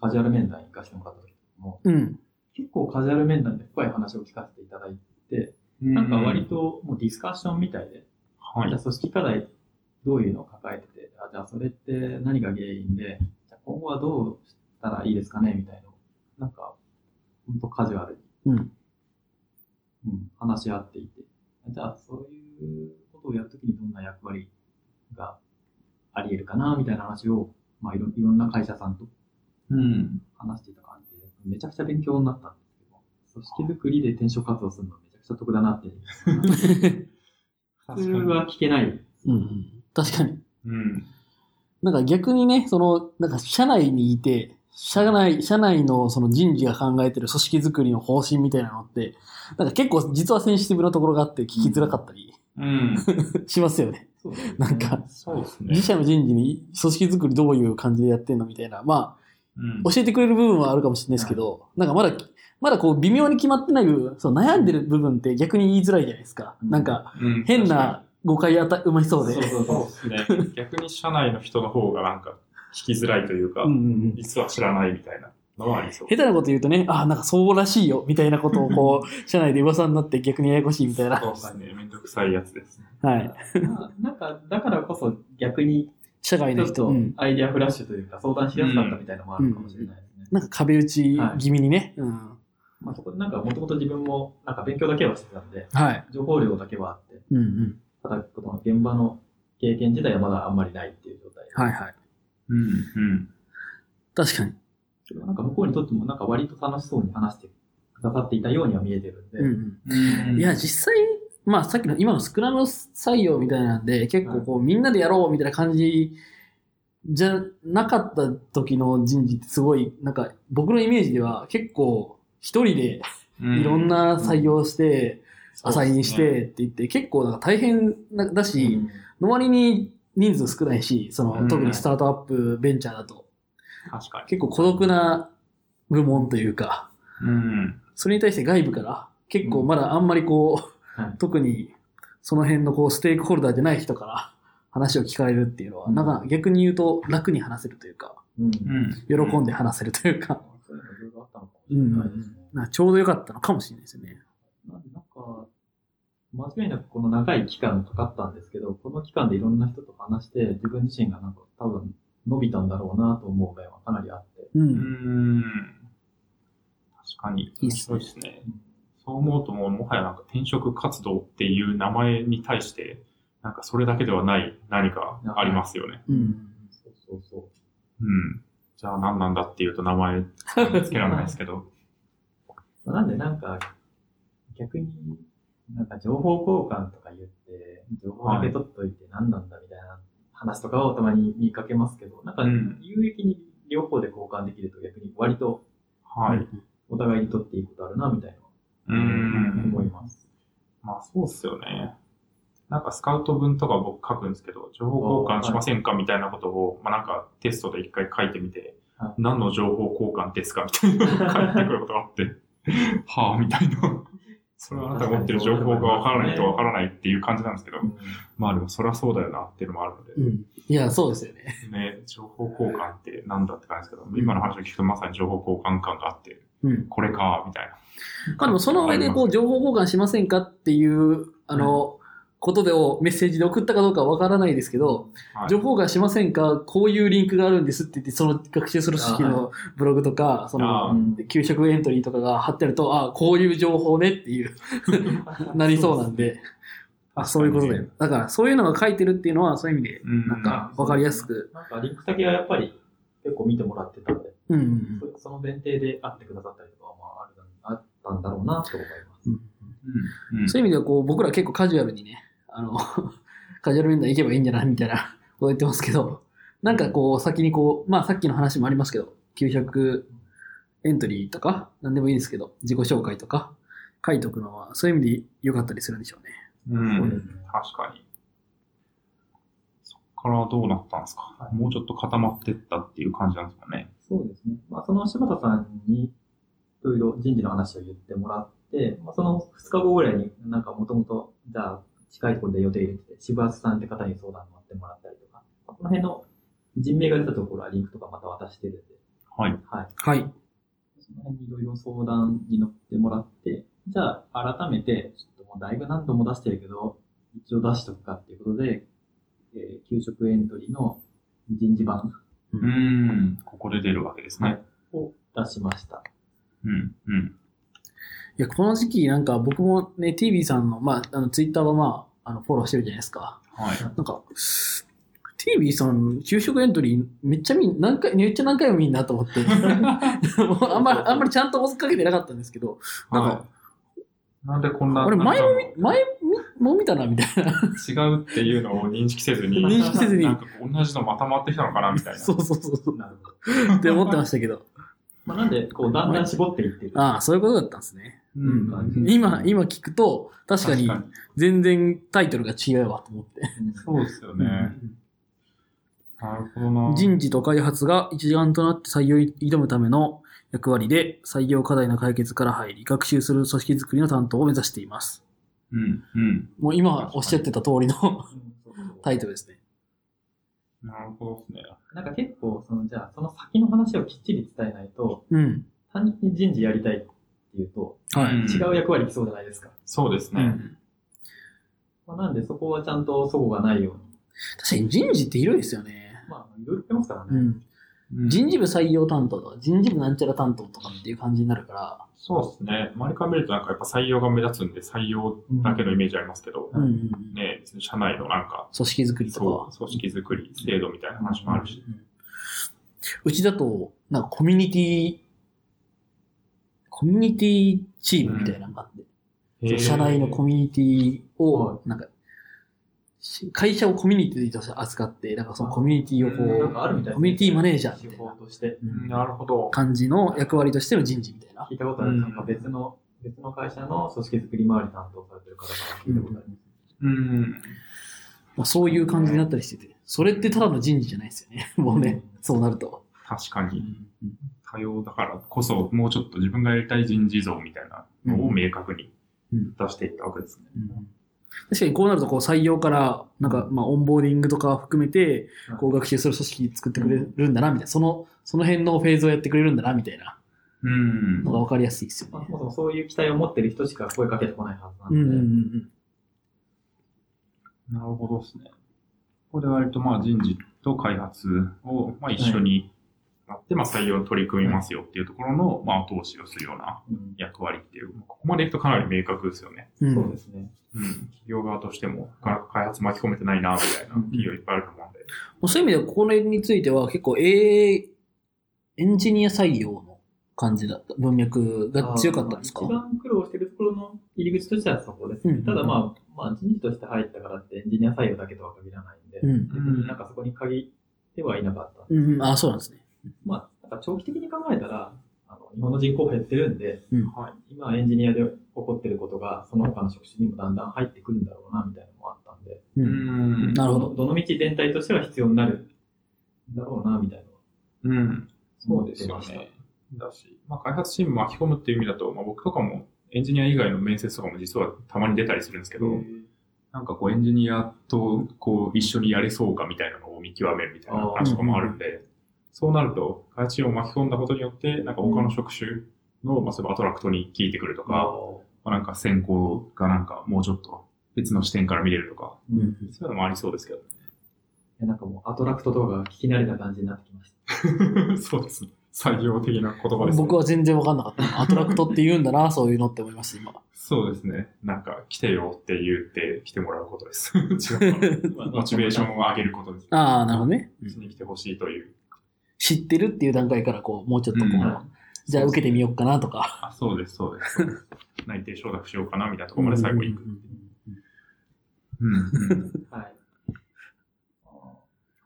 カジュアル面談に行かせてもらった時も、うん。結構カジュアル面談で深い話を聞かせていただいて、なんか割ともうディスカッションみたいで、はいじゃあ。組織課題どういうのを抱えてて、あじゃあそれって何が原因で、じゃあ今後はどうしたらいいですかねみたいな。なんか、ほんとカジュアルに、うん。うん、話し合っていて。じゃあ、そういうことをやるときにどんな役割があり得るかなみたいな話を、まあいろ、いろんな会社さんとうん。話していた感じで、めちゃくちゃ勉強になったんですけど、組織作りで転職活動するのめちゃくちゃ得だなって。普通は聞けない。うんうん。確かに。うん。なんか逆にね、その、なんか社内にいて、社内、社内のその人事が考えてる組織づくりの方針みたいなのって、なんか結構実はセンシティブなところがあって聞きづらかったりうん。しますよね。ねなんか、そうですね自。社の人事に組織づくりどういう感じでやってんのみたいな。まうんあ、教えてくれる部分はあるかもしれないですけど、なんかまだ、まだこう微妙に決まってない部分、そう悩んでる部分って逆に言いづらいじゃないですか。なんか、うん変な誤解あた生まれそうで。そうそうそうそですね。逆に社内の人の方がなんか聞きづらいというか、うんうんうん実は知らないみたいなのはありそう。下手なこと言うとね、あ、なんかそうらしいよ、みたいなことをこう、社内で噂になって逆にややこしいみたいな。そうですね。めんどくさいやつですね。はい。なんか、だからこそ逆に、社外の人、アイデアフラッシュというか相談しやすかったみたいなのもあるかもしれないですね。なんか壁打ち気味にね。うん。まあそこでなんかもともと自分もなんか勉強だけはしてたんで、はい。情報量だけはあって、うんうん。ただこの現場の経験自体はまだあんまりないっていう状態で。はいはい。うん。うん。確かに。なんか向こうにとってもなんか割と楽しそうに話してくださっていたようには見えてるんで、うんうん。いや、実際、まあさっきの今のスクラム採用みたいなんで、結構こうみんなでやろうみたいな感じじゃなかった時の人事ってすごい、なんか僕のイメージでは結構一人でいろんな採用して、アサインしてって言って、結構なんか大変なだし、の割に人数少ないし、その、うん特にスタートアップベンチャーだと、確かに。結構孤独な部門というか、うん。それに対して外部から、結構まだあんまりこう、はい 特にその辺のこう、ステークホルダーじゃない人から話を聞かれるっていうのは、うんなんか逆に言うと楽に話せるというか、うん。うん。喜んで話せるというか、そうんかちょうど良かったのかもしれないですよね。間違いなくこの長い期間かかったんですけど、この期間でいろんな人と話して、自分自身がなんか多分伸びたんだろうなと思う面はかなりあって。う。うんん。確かに。いいっすねそうですね。そう思うともう、もはやなんか転職活動っていう名前に対して、なんかそれだけではない何かありますよね。うん。そうそうそう。うん。じゃあ何なんだっていうと名前つけられないですけど。まあなんでなんか、逆に、なんか情報交換とか言って、情報だけ取っといて何なんだみたいな話とかをたまに見かけますけど、なんかうん有益に両方で交換できると逆に割とはい。お互いに取っていくことあるなみたいうなん。思います。まあそうっすよね。なんかスカウト文とか僕書くんですけど、情報交換しませんかみたいなことを、まあなんかテストで一回書いてみて、はい何の情報交換ですかみたいなのが 返ってくることがあって、はぁみたいな。それはあなたが持ってる情報がわからないとわからないっていう感じなんですけど、まあでもそれはそうだよなっていうのもあるので、うん。いや、そうですよね。ね、情報交換ってなんだって感じですけど、今の話を聞くとまさに情報交換感があって、うん。これか、みたいな。まあでもその上でこう、情報交換しませんかっていう、あの、ことでをメッセージで送ったかどうかはわからないですけど、はい。情報交換しませんか？こういうリンクがあるんですって言って、その学習する組織のブログとか、そあの、給食エントリーとかが貼ってあると、あこういう情報ねっていう、なりそうなんで、あ、そういうことだよ。だから、そういうのが書いてるっていうのは、そういう意味で、うん。なんか、わかりやすく。なんかリンク先はやっぱり結構見てもらってたんで、うんうんそその前提で会ってくださったりとかはまああるあったんだろうなと思います。うん。うん。うん。そういう意味では、こう、僕ら結構カジュアルにね、あの、カジュアル面談行けばいいんじゃない？みたいなこと言ってますけど、なんかこう、先にこう、まあさっきの話もありますけど、900エントリーとか、なんでもいいですけど、自己紹介とか、書いとくのは、そういう意味で良かったりするんでしょうね。うんそうですね確かに。そっからどうなったんですか、はいもうちょっと固まってったっていう感じなんですかね。そうですね。まあ、その柴田さんにいろいろ人事の話を言ってもらって、まあ、その2日後ぐらいになんかもともと、じゃあ近いところで予定入れてて、柴田さんって方に相談乗ってもらったりとか、まあこの辺の人名が出たところはリンクとかまた渡してるんで、はい。はい。はい。その辺にいろいろ相談に乗ってもらって、じゃあ改めて、ちょっともうだいぶ何度も出してるけど、一応出しとくかっていうことで、えー給食エントリーの人事版うーん。こここで出るわけですね。を出しました。うん、うん。いや、この時期なんか僕もね、TV さんの、まあ、あの、ツイッターはまあ、あの、フォローしてるじゃないですか。はい。なんか、TV さん、給食エントリー、めっちゃ見ん、何回、めっちゃ何回も見んなと思って。あんまり、あんまりちゃんと追っかけてなかったんですけど、なんか、はい。なんでこんな、俺前も見、前みもう見たな、みたいな。違うっていうのを認識せずに、認識せずになんか同じのまたまってきたのかなみたいな。そうそうそうそう。なるほど。って思ってましたけど。まあ、なんで、こう、だんだん絞っていってる。ああ、そういうことだったんですね。今、今聞くと、確かに全然タイトルが違うわと思って。うんそうですよね。なるほどな。人事と開発が一丸となって採用に挑むための役割で採用課題の解決から入り、学習する組織づくりの担当を目指しています。うん、うん。もう今おっしゃってた通りのタイトルですね。なるほどですね。なんか結構、その、じゃあ、その先の話をきっちり伝えないと、うん。単純に人事やりたいっていうと、はい。うん違う役割来そうじゃないですか。そうですね。うん。まあ、なんで、そこはちゃんと齟齬がないように。確かに人事って広いですよね。まあ、いろいろ言ってますからね。うん。うん人事部採用担当とか、人事部なんちゃら担当とかっていう感じになるから、そうですね。周りから見るとなんかやっぱ採用が目立つんで採用だけのイメージありますけど、うんうんうん。ね、別に社内のなんか、組織づくりとか。組織づくり、制度みたいな話もあるし。うんうちだと、なんかコミュニティ、コミュニティチームみたいなのがあって、へー社内のコミュニティはを、なんか、し会社をコミュニティとして扱って、なんかそのコミュニティをこかあるみたいですねコミュニティマネージャーみたい手なるほど。感じの役割としての人事みたいな。聞いたことある。なんか別の、別の会社の組織作り周り担当されてる方から聞いたことあります。うん。まあ、そういう感じになったりしてて、それってただの人事じゃないですよね。もうね、そうなると。確かに。多様だからこそ、もうちょっと自分がやりたい人事像みたいなのを明確にうん出していったわけですね。確かにこうなると、こう採用から、なんか、まあ、オンボーディングとか含めて、こう学習する組織作ってくれるんだな、みたいな。その、その辺のフェーズをやってくれるんだな、みたいなうんのが分かりやすいですよまあ、ねそ。もそもそういう期待を持ってる人しか声かけてこないはずなうんうんうので、んなるほどですね。ここで割とまあ人事と開発をまあ一緒になって、まあ採用に取り組みますよっていうところのまあ後押しをするようなうん役割っていう、ここまでいくとかなり明確ですよね。うん。そうですね。うん。企業側としても、なかなか開発巻き込めてないな、みたいな企業いっぱいあると思うんで。もうそういう意味では、これについては結構 A、エンジニア採用の感じだった、文脈が強かったんですか？一番苦労してるところの入り口としてはそこですね。うんただまあ、まあ人事として入ったからってエンジニア採用だけとは限らないんで、うん。別になんかそこに限ってはいなかった。うんうん、あ、そうなんですね。まあ、なんか長期的に考えたら、あの日本の人口減ってるんで、うんはい、今エンジニアで起こってることが、その他の職種にもだんだん入ってくるんだろうな、みたいなのもあったんで、う。うんんなるほど。どの道全体としては必要になるんだろうな、みたいなのはうん。そうですよね。だし、まあ、開発チーム巻き込むっていう意味だと、まあ、僕とかもエンジニア以外の面接とかも実はたまに出たりするんですけど、なんかこうエンジニアとこう一緒にやれそうかみたいなのを見極めるみたいな話とかもあるんで、そうなると、開発チームを巻き込んだことによって、なんか他の職種の、まあ、そういえばアトラクトに聞いてくるとか、まあ、なんか選考がなんかもうちょっと別の視点から見れるとか、うんうんそういうのもありそうですけどね。いやなんかもうアトラクトとかが聞き慣れた感じになってきました。そうですね。採用的な言葉ですね。僕は全然わかんなかった。アトラクトって言うんだな、そういうのって思いました、今。そうですね。なんか、来てよって言って来てもらうことです。違うモチベーションを上げることです。ああ、なるほどね。うちに来てほしいという。知ってるっていう段階から、こう、もうちょっとこう、うんじゃあ受けてみようかなとか。あ、そうです、そうです。内定承諾しようかなみたいなところまで最後行く。うん。うんはい。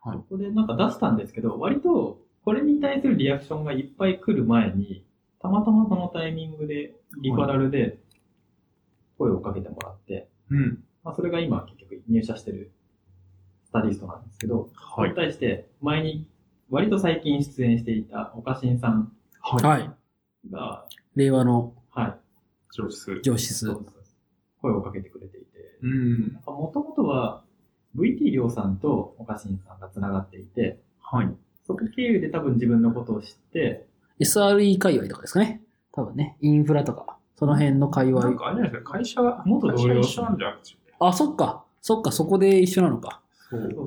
はいそこでなんか出したんですけど、割とこれに対するリアクションがいっぱい来る前に、たまたまそのタイミングでリファラルで声をかけてもらって、うん。まあ、それが今結局入社してるスタディストなんですけど、そはいれに。対して前に割と最近出演していた岡新さんはい。はい。が、令和のはい、上質。上司数。声をかけてくれていて、うん。もともとは VT 亮さんと岡新さんが繋がっていて、はい。そこ経由で多分自分のことを知って、SRE 界隈とかですかね。多分ね。インフラとか、その辺の界隈。なんかあれじゃないですか、会社、元同僚会社一緒なんじゃなくて。あ、そっか。そっか、そこで一緒なのか。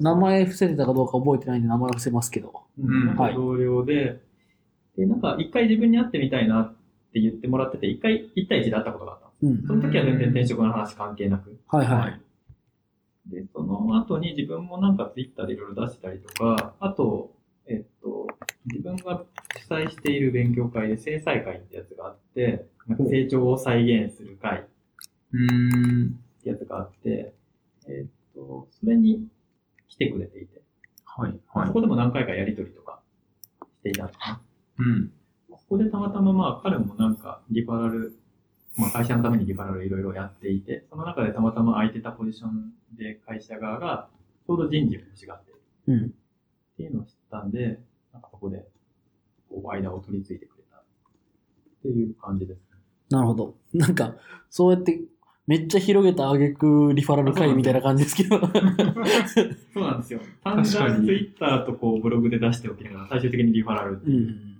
名前伏せてたかどうか覚えてないんで名前伏せますけど。うん、はいか同僚で、で、なんか一回自分に会ってみたいなって言ってもらってて、一回一対一で会ったことがあったんです。うん。その時は全然転職の話関係なく。はいはい。で、その後に自分もなんかツイッターでいろいろ出したりとか、あと、えっと、自分が主催している勉強会で制裁会ってやつがあって、なんか成長を再現する会っうーん。てやつがあって、えっと、それに来てくれていて、はい。はいそ。こでも何回かやりとりとかしていた。うん。そこでたまたままあ彼もなんかリファラル、まあ会社のためにリファラルいろいろやっていて、その中でたまたま空いてたポジションで会社側がちょうど人事を欲しがってるうん。っていうのを知ったんで、なんかそこでこう間を取り付いてくれたっていう感じですね。なるほど。なんか、そうやって、めっちゃ広げた挙句リファラル会みたいな感じですけど。そうなんですよ。単確かに純ツイッターとこうブログで出しておきながら最終的にリファラルってういう。ん。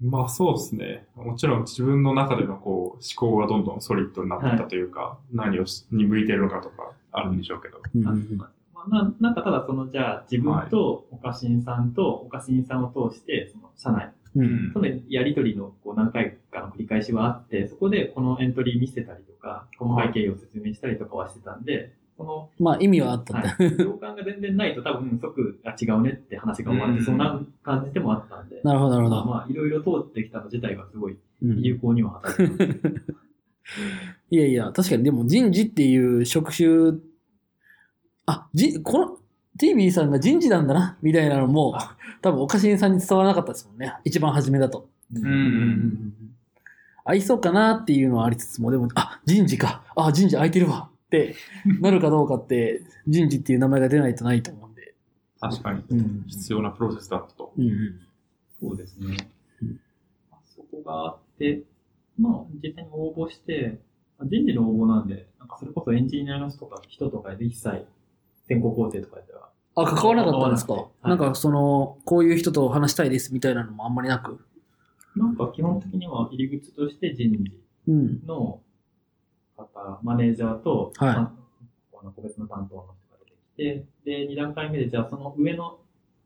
まあそうですね。もちろん自分の中でのこう思考がどんどんソリッドになってたというか、何をしに向いてるのかとかあるんでしょうけど。うんななんかただそのじゃあ自分とおかしんさんとおかしんさんを通してその社内うん。そのやりとりのこう何回かの繰り返しはあって、そこでこのエントリー見せたりとか、この背景を説明したりとかはしてたんで、その、まあ意味はあったんだ。はい、共感が全然ないと多分即、あ、違うねって話が終わって、うんそんな感じでもあったんで、なるほど、なるほまあど。まあいろいろ通ってきたの自体がすごいうん有効には働いてます。いやいや、確かにでも人事っていう職種、あ、じ、この、TV さんが人事なんだな、みたいなのも、多分おかしんさんに伝わらなかったですもんね。一番初めだと。うんうん合いそうかなっていうのはありつつも、でも、あ、人事か。あ、人事空いてるわ。ってなるかどうかって、人事っていう名前が出ないとないと思うんで。確かにうん必要なプロセスだったと。うんうん。そうですねうん。まあそこがあって、まあ実際に応募して、まあ人事の応募なんで、なんかそれこそエンジニアの人とか人とかで一切選考工程とかではあ、関わらなかったんですか、関わらなんか、その、こういう人と話したいですみたいなのもあんまりなく？なんか基本的には入り口として人事うん。の方、マネージャーと、はいまあこの個別の担当の人が出てきて、で、2段階目でじゃあその上の、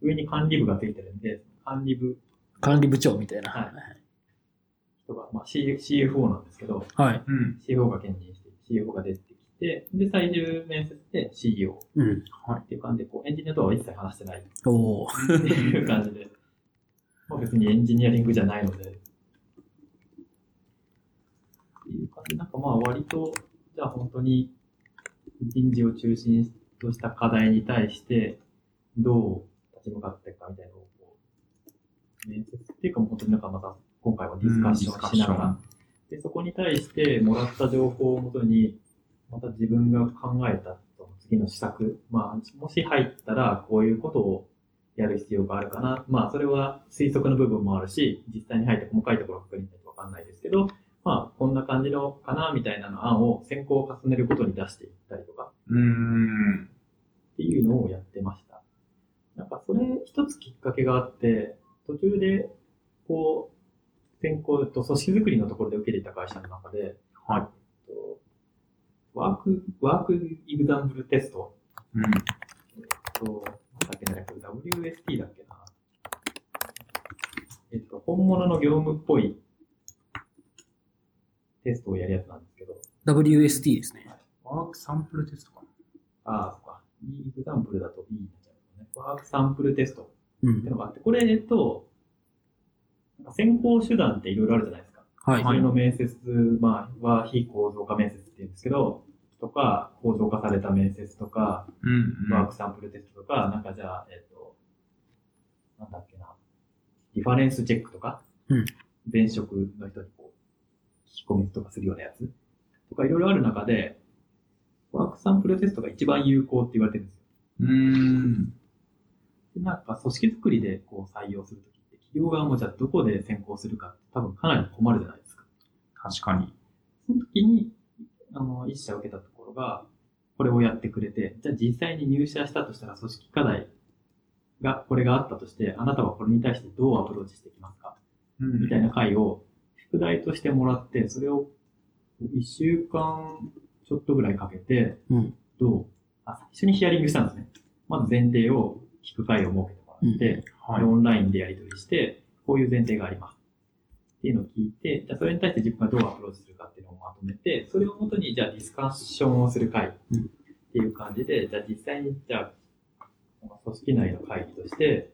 上に管理部がついてるんで、管理部管理部長みたいな。はい人が、まあ、C- CFO なんですけど、はい。うん。CFO が兼任して、CFO が出てきて、で、最終面接で CEO うん。っていう感じで、こう、エンジニアとは一切話してない。っおー。ていう感じで、まあ別にエンジニアリングじゃないので、っていう感じ。で、なんかまあ割と、じゃあ本当に人事を中心とした課題に対して、どう立ち向かっていくかみたいなのをこう、面接っていうかもう本当になんかまた今回はディスカッションしながら、で、そこに対してもらった情報をもとに、また自分が考えた次の施策、まあ、もし入ったらこういうことをやる必要があるかな。まあ、それは推測の部分もあるし、実際に入って細かいところが確認しないとわかんないですけど、まあ、こんな感じのかな、みたいなの案を先行を重ねることに出していったりとかうーん。っていうのをやってました。なんかそれ一つきっかけがあって、途中で、こう、先行と組織づくりのところで受けていた会社の中で、はい。えっとワーク、ワークイグザンブルテスト、うん。えっと、なんだっけな、これ WST だっけな。えっと、本物の業務っぽいテストをやるやつなんですけど、WST ですね。ワークサンプルテストかああ、そっか。イグザンブルだと B になっちゃうのね。ワークサンプルテストうん。ってのがあって、これ、えっと、なんか選考手段っていろいろあるじゃないですか。はい。普通の面接、まあ、は非構造化面接言うんですけど、とか、構造化された面接とか、うんワークサンプルテストとか、なんかじゃあ、えっと、なんだっけな、リファレンスチェックとか、うん前職の人にこう、聞き込みとかするようなやつとかいろいろある中で、ワークサンプルテストが一番有効って言われてるんですよ。うーん。でなんか組織作りでこう採用するときって、企業側もじゃあどこで選考するかって多分かなり困るじゃないですか。確かに。その時に、あの、一社受けたところが、これをやってくれて、じゃあ実際に入社したとしたら組織課題が、これがあったとして、あなたはこれに対してどうアプローチしていきますか？うんみたいな回を、宿題としてもらって、それを一週間ちょっとぐらいかけて、うん。どう？あ、最初にヒアリングしたんですね。まず前提を聞く会を設けてもらって、はい。オンラインでやり取りして、こういう前提があります。っていうのを聞いて、じゃあそれに対して自分がどうアプローチするかっていうのをまとめて、それをもとにじゃあディスカッションをする会っていう感じで、じゃあ実際にじゃあ、組織内の会議として、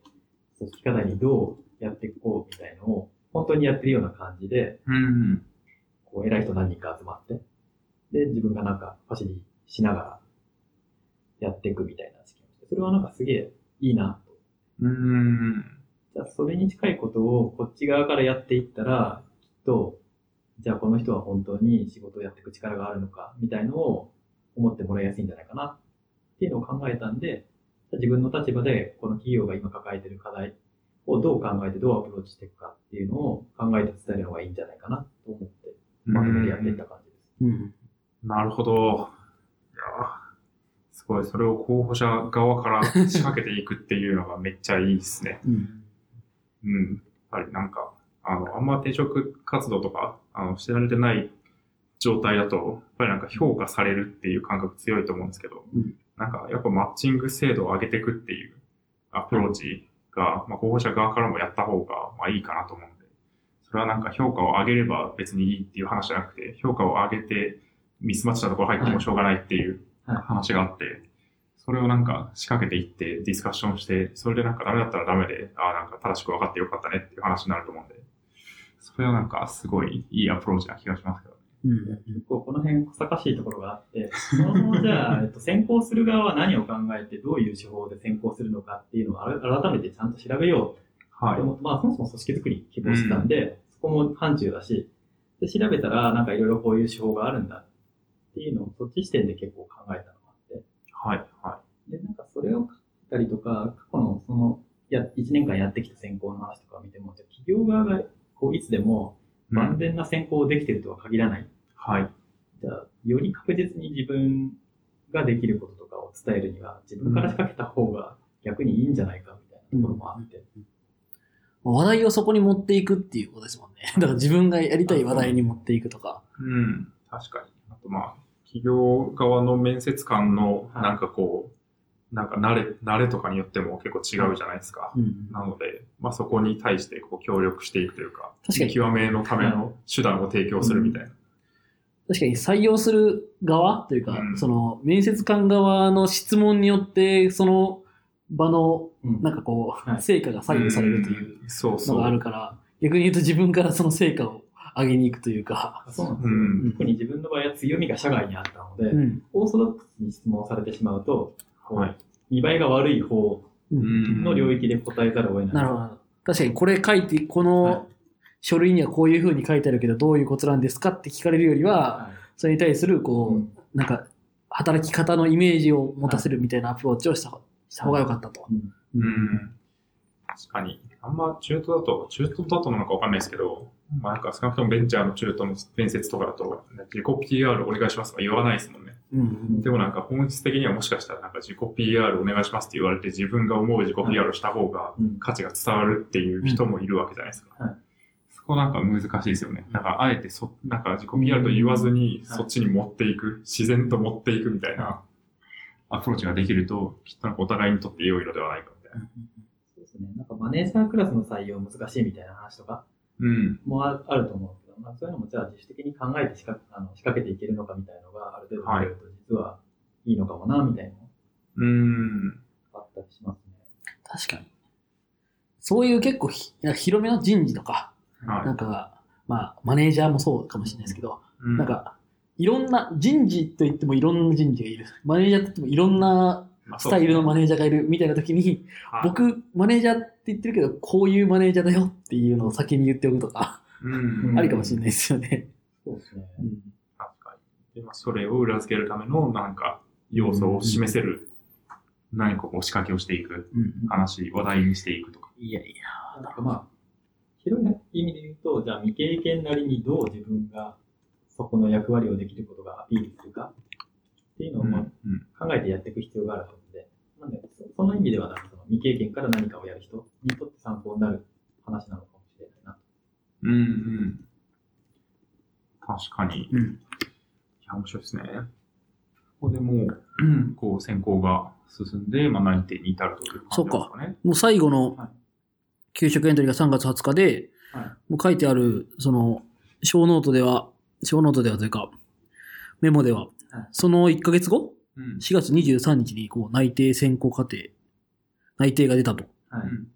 組織課題にどうやっていこうみたいのを、本当にやってるような感じで、うん。こう偉い人何人か集まって、で、自分がなんかファシリしながらやっていくみたいな式をして、それはなんかすげえいいなとうん。じゃあ、それに近いことをこっち側からやっていったら、きっと、じゃあこの人は本当に仕事をやっていく力があるのか、みたいのを思ってもらいやすいんじゃないかな、っていうのを考えたんで、自分の立場でこの企業が今抱えている課題をどう考えてどうアプローチしていくかっていうのを考えて伝えるのがいいんじゃないかなと思って、まとめてやっていった感じです。うん。なるほど。いやーすごい。それを候補者側から仕掛けていくっていうのがめっちゃいいですね。うん。うん。やっぱりなんか、あの、あんま転職活動とか、あの、してられてない状態だと、やっぱりなんか評価されるっていう感覚強いと思うんですけど、うんなんかやっぱマッチング精度を上げていくっていうアプローチが、まあ、候補者側からもやった方が、まあいいかなと思うんで、それはなんか評価を上げれば別にいいっていう話じゃなくて、評価を上げてミスマッチしたところ入ってもしょうがないっていう話があって、それをなんか仕掛けていってディスカッションして、それでなんかダメだったらダメで、ああ、なんか正しく分かってよかったねっていう話になると思うんで、それはなんかすごいいいアプローチな気がしますけどね。うん。結構この辺小賢しいところがあって、その、じゃあ、えっと、先行する側は何を考えて、どういう手法で先行するのかっていうのをあら改めてちゃんと調べようはいで。も、まあ、そもそも組織作り希望してたんで、そこも範疇だし、で、調べたら、なんかいろいろこういう手法があるんだっていうのを、そっち視点で結構考えたのはい。はで、なんかそれを書いたりとか、過去のその、や、1年間やってきた選考の話とかを見ても、じゃあ企業側が、こう、いつでもい。万全な選考をできてるとは限らない。はい。じゃあ、より確実に自分ができることとかを伝えるには、自分から仕掛けた方が逆にいいんじゃないかみたいなところもあって、話題をそこに持っていくっていうことですもんね。だから自分がやりたい話題に持っていくとか。うん。確かに。あとまあ、企業側の面接官のはいなんかこう、なんか慣れ、慣れとかによっても結構違うじゃないですか。うん。なので、まあそこに対してこう協力していくというか、確かに極めのための手段を提供するみたいな。確かに採用する側というか、うんその面接官側の質問によって、その場のうんなんかこう、はい成果が左右されるという。のがあるから、逆に言うと自分からその成果を上げに行くというか、そうなんですよ。うん。特に自分の場合は強みが社外にあったので、うん。オーソドックスに質問されてしまうと、はい。見栄えが悪い方うんの領域で答えざるを得ない。なるほど。確かにこれ書いて、こはいの書類にはこういう風に書いてあるけど、どういうことなんですかって聞かれるよりは、はそれに対する、こう、うんなんか、働き方のイメージを持たせるみたいなアプローチをしたした方が良かったと。い。うんうん。確かに。あんま中途だと、中途だとなのかわかんないですけど、まあなんか少なくともベンチャーの中途の面接とかだと、自己 PR お願いしますとか言わないですもんね。うん。でもなんか本質的にはもしかしたらなんか自己 PR お願いしますって言われて自分が思う自己 PR をした方がうん価値が伝わるっていう人もいるわけじゃないですか。はいそこなんか難しいですよね。なんかあえてそ、なんか自己 PR と言わずにはいそっちに持っていく、自然と持っていくみたいなアプローチができると、きっとなんかお互いにとって良いのではないかみたいな。そうですね。なんかマネージャークラスの採用難しいみたいな話とかうん。もああると思うけど、まあ、そういうのもじゃあ自主的に考えて仕掛あの仕掛けていけるのかみたいなのがある程度見れると実はいいのかもなみたいなのうーん。があったりしますね。確かに。そういう結構ひなんか広めの人事とか、はいなんか、まあ、マネージャーもそうかもしれないですけど、うんなんか、いろんな、人事といってもいろんな人事がいる。マネージャーといってもいろんなまあスタイルのマネネージャーがいるみたいな時に、ー、僕、マネージャーって言ってるけど、こういうマネージャーだよっていうのを先に言っておくとか、うん。ありかもしれないですよね。そうですね。確かに。で、まあ、それを裏付けるための、なんか、要素を示せる、何かこう仕掛けをしていく、うん話、話題にしていくとか。いやいや。なんかまあ、広い意味で言うと、じゃあ未経験なりにどう自分がそこの役割をできることがアピールするかっていうのをまあうん。考えてやっていく必要があるとなんで、そその意味ではなんかその未経験から何かをやる人にとって参考になる話なのかもしれないな。うん、うん。確かに。いうん。や、面白いですね。ここでもう、う んこう、選考が進んで、まあ、内定に至るという感じなんですかね。もう最後のはい給食エントリーが3月20日で、はいもう書いてある、その、ショーノートでは、ショーノートではというか、メモでは、はいその1ヶ月後うん。4月23日にこう内定選考過程、内定が出たと。はい。うん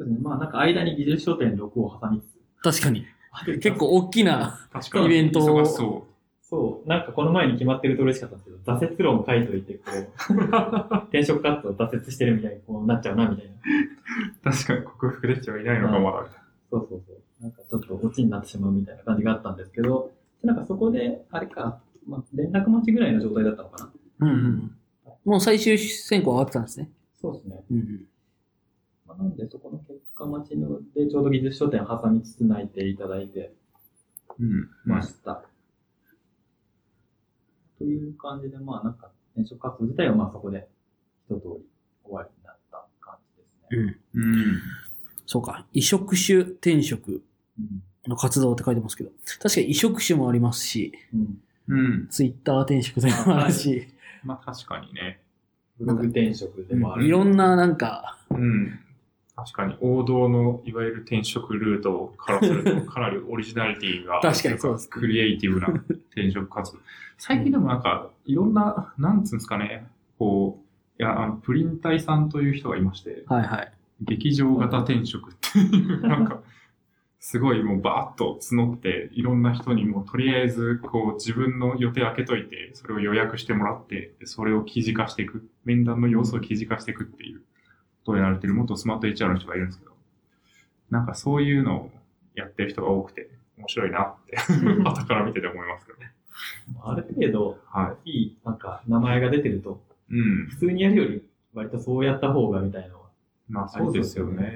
そうですね。まあなんか間に技術書典6を挟みつつ。確かに。結構大きな。イベントを忙しそそう、なんかこの前に決まってると嬉しかったんですけど、挫折論書いといて、こう、転職活動挫折してるみたいにこうなっちゃうな、みたいな。う。確かに克服できてはいないのか、まだ。そうそうそう。なんかちょっとオチになってしまうみたいな感じがあったんですけど、なんかそこで、あれか、まあ、連絡待ちぐらいの状態だったのかな。うんうん。もう最終選考上がってたんですね。そうですね。うんうん。まあ、なんでそこの結果待ちので、ちょうど技術書店挟みつつ内定いただいてうん。ました。という感じで、まあなんか転職活動自体はまあそこで一通り終わりになった感じですね。うん。うん。そうか。移植種転職うん。の活動って書いてますけど、確かに移植種もありますし、うん。うん。ツイッター転職でもあるし、まあ確かにね。ブログ転職でもある。いろんななんか、うん。確かに王道のいわゆる転職ルートからすると かなりオリジナリティが確かにそうですねクリエイティブな転職活動。最近でもなんかいろんな、なんつうんですかね、こう、いや、あの、プリン体さんという人がいまして、はいはい。劇場型転職っていう、なんか、すごいもうバーッと募って、いろんな人にもうとりあえず、こう自分の予定開けといて、それを予約してもらって、でそれを記事化していく。面談の様子を記事化していくっていうことをやられてる元スマート HR の人がいるんですけど、なんかそういうのをやってる人が多くて、面白いなって、後から見てて思いますけどね。ある程度、はいい、なんか名前が出てると、い。うん。普通にやるより割とそうやった方がみたいな。まあそうですよね。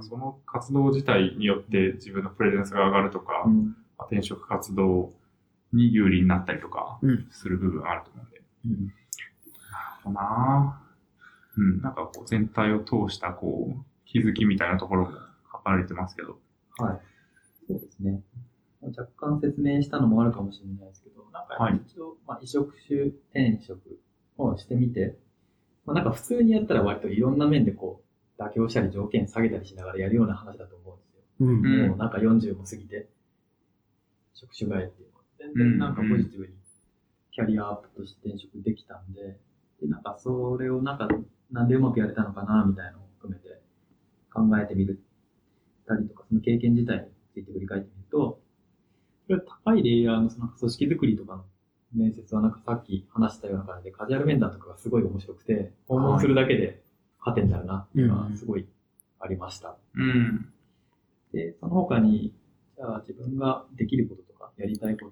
その活動自体によって自分のプレゼンスが上がるとか、うん。まあ転職活動に有利になったりとかうんする部分あると思うんで。うんなるほどなうん。なんかこう全体を通したこう気づきみたいなところも書かれてますけど。はい。そうですね。若干説明したのもあるかもしれないですけど、なんかはい一応、まあ、移植種転職をしてみて、まあ、なんか普通にやったら割といろんな面でこう、妥協したり条件下げたりしながらやるような話だと思うんですよ。うん。うんもうなんか40も過ぎて、職種替えっていうのは、全然なんかポジティブにキャリアアップとして転職できたんで、で、なんかそれをなんか、なんでうまくやれたのかな、みたいなのを含めて考えてみるたりとか、その経験自体について振り返ってみると、それは高いレイヤーのその組織づくりとかの面接はなんかさっき話したような感じでカジュアル面談とかがすごい面白くて、訪問するだけで糧になるなっていうのはすごいありました。うん。で、その他に、じゃあ自分ができることとか、やりたいこ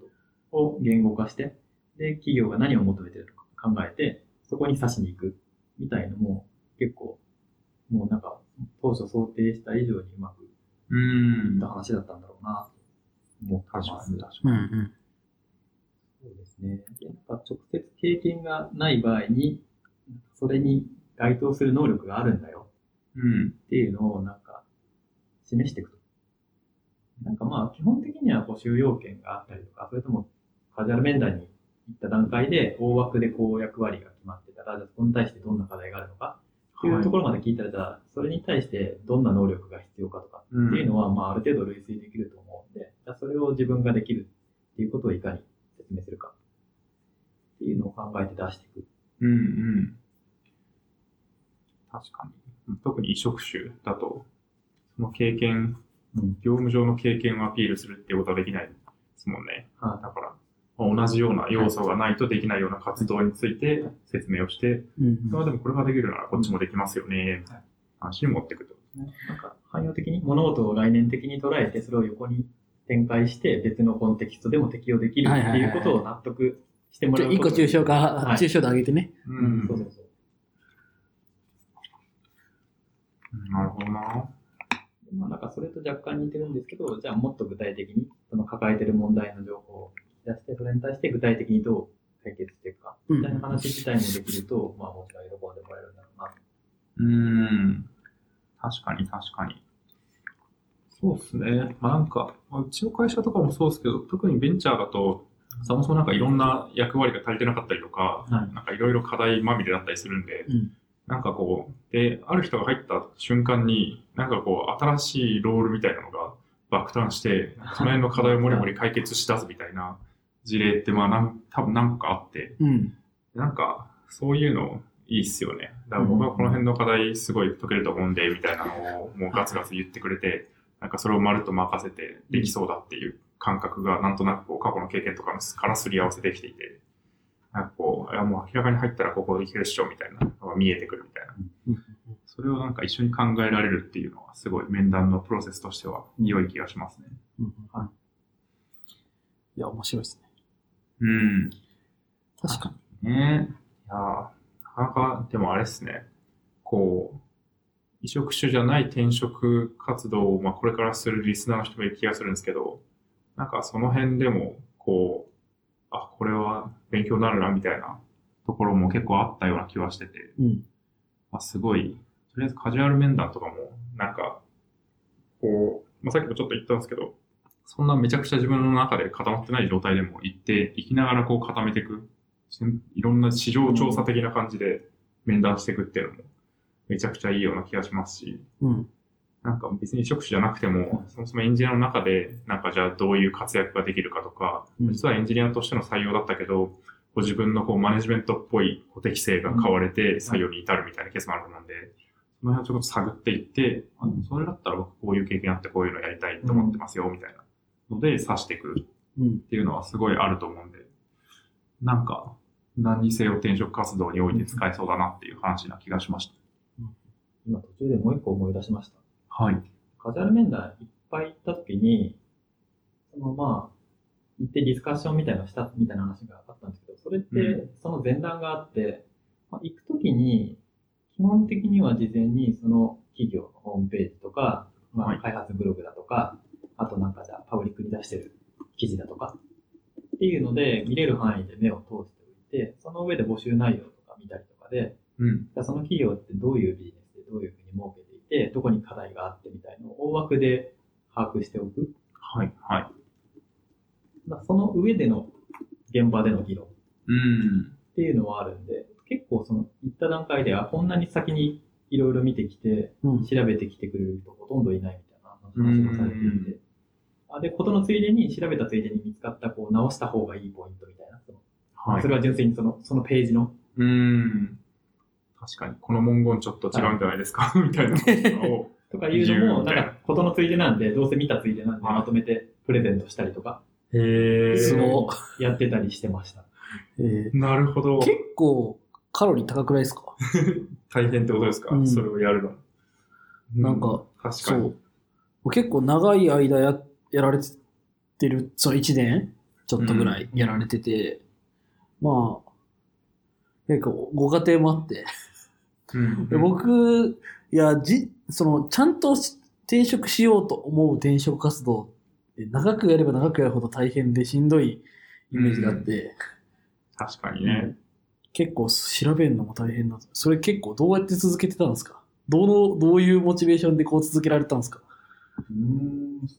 とを言語化して、で、企業が何を求めてるのか考えて、そこに刺しに行く、みたいのも、結構、もうなんか、当初想定した以上にうまくうんいった話だったんだろうな、と思ってます。確かに確うんかに。うん。そうですね。でなんか直接経験がない場合に、それに該当する能力があるんだようん。っていうのをなんか示していくと。なんかまあ基本的には募集要件があったりとか、それともカジュアル面談に行った段階で大枠でこう役割が決まってたら、じゃあそこに対してどんな課題があるのかっていうところまで聞いたら、じゃあそれに対してどんな能力が必要かとかっていうのはまあある程度類推できると思うんで、じゃあそれを自分ができるっていうことをいかに説明するかっていうのを考えて出していく。うんうん。確かに。特に移植種だと、その経験、うん。業務上の経験をアピールするっていうことはできないですもんね。はだから、まあ同じような要素がないとできないような活動について説明をして、うんまあでもこれができるならこっちもできますよね、みたいな話に持っていくと。い。なんか汎用的に物事を概念的に捉えて、それを横に展開して別のコンテキストでも適用できるっていうことを納得してもらうこと。一個抽象化、はい抽象度上げてね。ううん、そうそうそう。なるほどな。まあなんかそれと若干似てるんですけど、じゃあもっと具体的にその抱えてる問題の情報を出して、それに対して具体的にどう解決していくか、うんみたいな話自体もできると、まあもちろん喜んでもらえるんだろうな。うーん。確かに確かに。そうですね。まあなんか、まあうちの会社とかもそうですけど、特にベンチャーだと、そもそもなんかいろんな役割が足りてなかったりとか、はいなんかいろいろ課題まみれだったりするんで、うん。なんかこう、で、ある人が入った瞬間に、なんかこう、新しいロールみたいなのが爆誕して、その辺の課題をもりもり解決し出すみたいな事例って、まあなん、多分何個かあって、うん。なんか、そういうのいいっすよね。だから僕はこの辺の課題すごい解けると思うんで、みたいなのをもうガツガツ言ってくれて、なんかそれをまるっと任せてできそうだっていう感覚が、なんとなくこう過去の経験とかからすり合わせてきていて、なんかこう、いやもう明らかに入ったらここできるっしょ、みたいなのが見えてくるみたいな。それをなんか一緒に考えられるっていうのは、すごい面談のプロセスとしては良い気がしますね。うんいや、面白いですね。うん。確かに。ねいやーなかなか、でもあれですね。こう、移植種じゃない転職活動を、まあ、これからするリスナーの人もいる気がするんですけど、なんかその辺でも、こう、あ、これは勉強になるな、みたいなところも結構あったような気はしてて、うん。まあ、すごい、とりあえずカジュアル面談とかも、なんか、こう、まあ、さっきもちょっと言ったんですけど、そんなめちゃくちゃ自分の中で固まってない状態でも行って、行きながらこう固めていく、いろんな市場調査的な感じで面談していくっていうのも、めちゃくちゃいいような気がしますし、うん。なんか別に職種じゃなくても、そもそもエンジニアの中で、なんかじゃあどういう活躍ができるかとか、うん実はエンジニアとしての採用だったけど、ご自分のこうマネジメントっぽい適性が変われて採用に至るみたいなケースもあると思うんで、その辺をちょっと探っていって、あそれだったら僕こういう経験あってこういうのやりたいと思ってますよ、みたいなので指してくるうん。っていうのはすごいあると思うんで、なんか何にせよ転職活動において使えそうだなっていう話な気がしました。今途中でもう一個思い出しました。はい。カジュアル面談いっぱい行った時に、そのまあ、行ってディスカッションみたいなのしたみたいな話があったんですけど、それっうてその前段があって、まあ、行く時に、基本的には事前にその企業のホームページとか、まはいあ、開発ブログだとか、あとなんかじゃあパブリックに出してる記事だとか、っていうので見れる範囲で目を通しておいて、その上で募集内容とか見たりとかで、うん。じゃあその企業ってどういうビジネスでどういうふうに儲けてどこに課題があってみたいのを大枠で把握しておく。はい。はい。まあ、その上での現場での議論っうん。ていうのはあるんで、結構その行った段階ではこんなに先にいろいろ見てきて、うん。調べてきてくれる人ほとんどいないみたいな話もされていて。あで、ことのついでに調べたついでに見つかったこう直した方がいいポイントみたいな。そのはいそ。れは純粋にそのそのページのうーん。確かに、この文言ちょっと違うんじゃないですか、みたいなのを。とかいうのも、ななんか、ことのついでなんで、どうせ見たついでなんで、はい。まとめてプレゼントしたりとか、へすごやってたりしてました。えー。なるほど。結構、カロリー高くないですか？大変ってことですか、うん。それをやるの。なんかう、確かそに。う。結構長い間や、やられてる、その1年？ちょっとぐらいやられてて、まあ、結構ご家庭もあって、うんで僕、いや、じ、その、ちゃんとし転職しようと思う転職活動って長くやれば長くやるほど大変でしんどいイメージがあって、確かにね。結構調べるのも大変だ。それ結構どうやって続けてたんですか？どの、どういうモチベーションでこう続けられたんですか？うーん、そ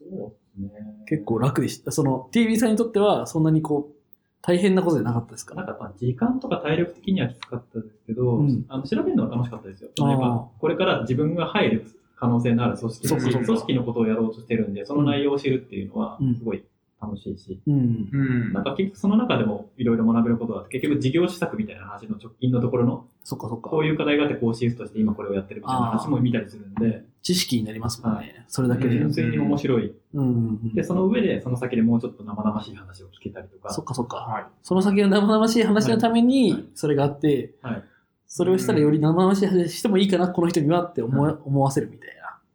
うですね。結構楽でした。その TV さんにとってはそんなにこう、大変なことじゃなかったですか？なんかまあ時間とか体力的にはきつかったですけど、うんあの調べるのは楽しかったですよ。あーやっぱこれから自分が入る可能性のある組織そうかそうか組織のことをやろうとしてるんで、その内容を知るっていうのはうんすごい楽しいし、うん。うん。なんか結局その中でもいろいろ学べることがあって、結局事業施策みたいな話の直近のところの、そっかそっかこ。ういう課題があってこうシフトして今これをやってるみたいな話も見たりするんで、知識になりますもんね。はいそれだけで。純粋に面白い。うんうんうん。で、その上でその先でもうちょっと生々しい話を聞けたりとか、そっかそっか。はい。その先の生々しい話のためはいに、それがあって、はい。それをしたらより生々しい話してもいいかな、この人にはって思わ思わせるみたい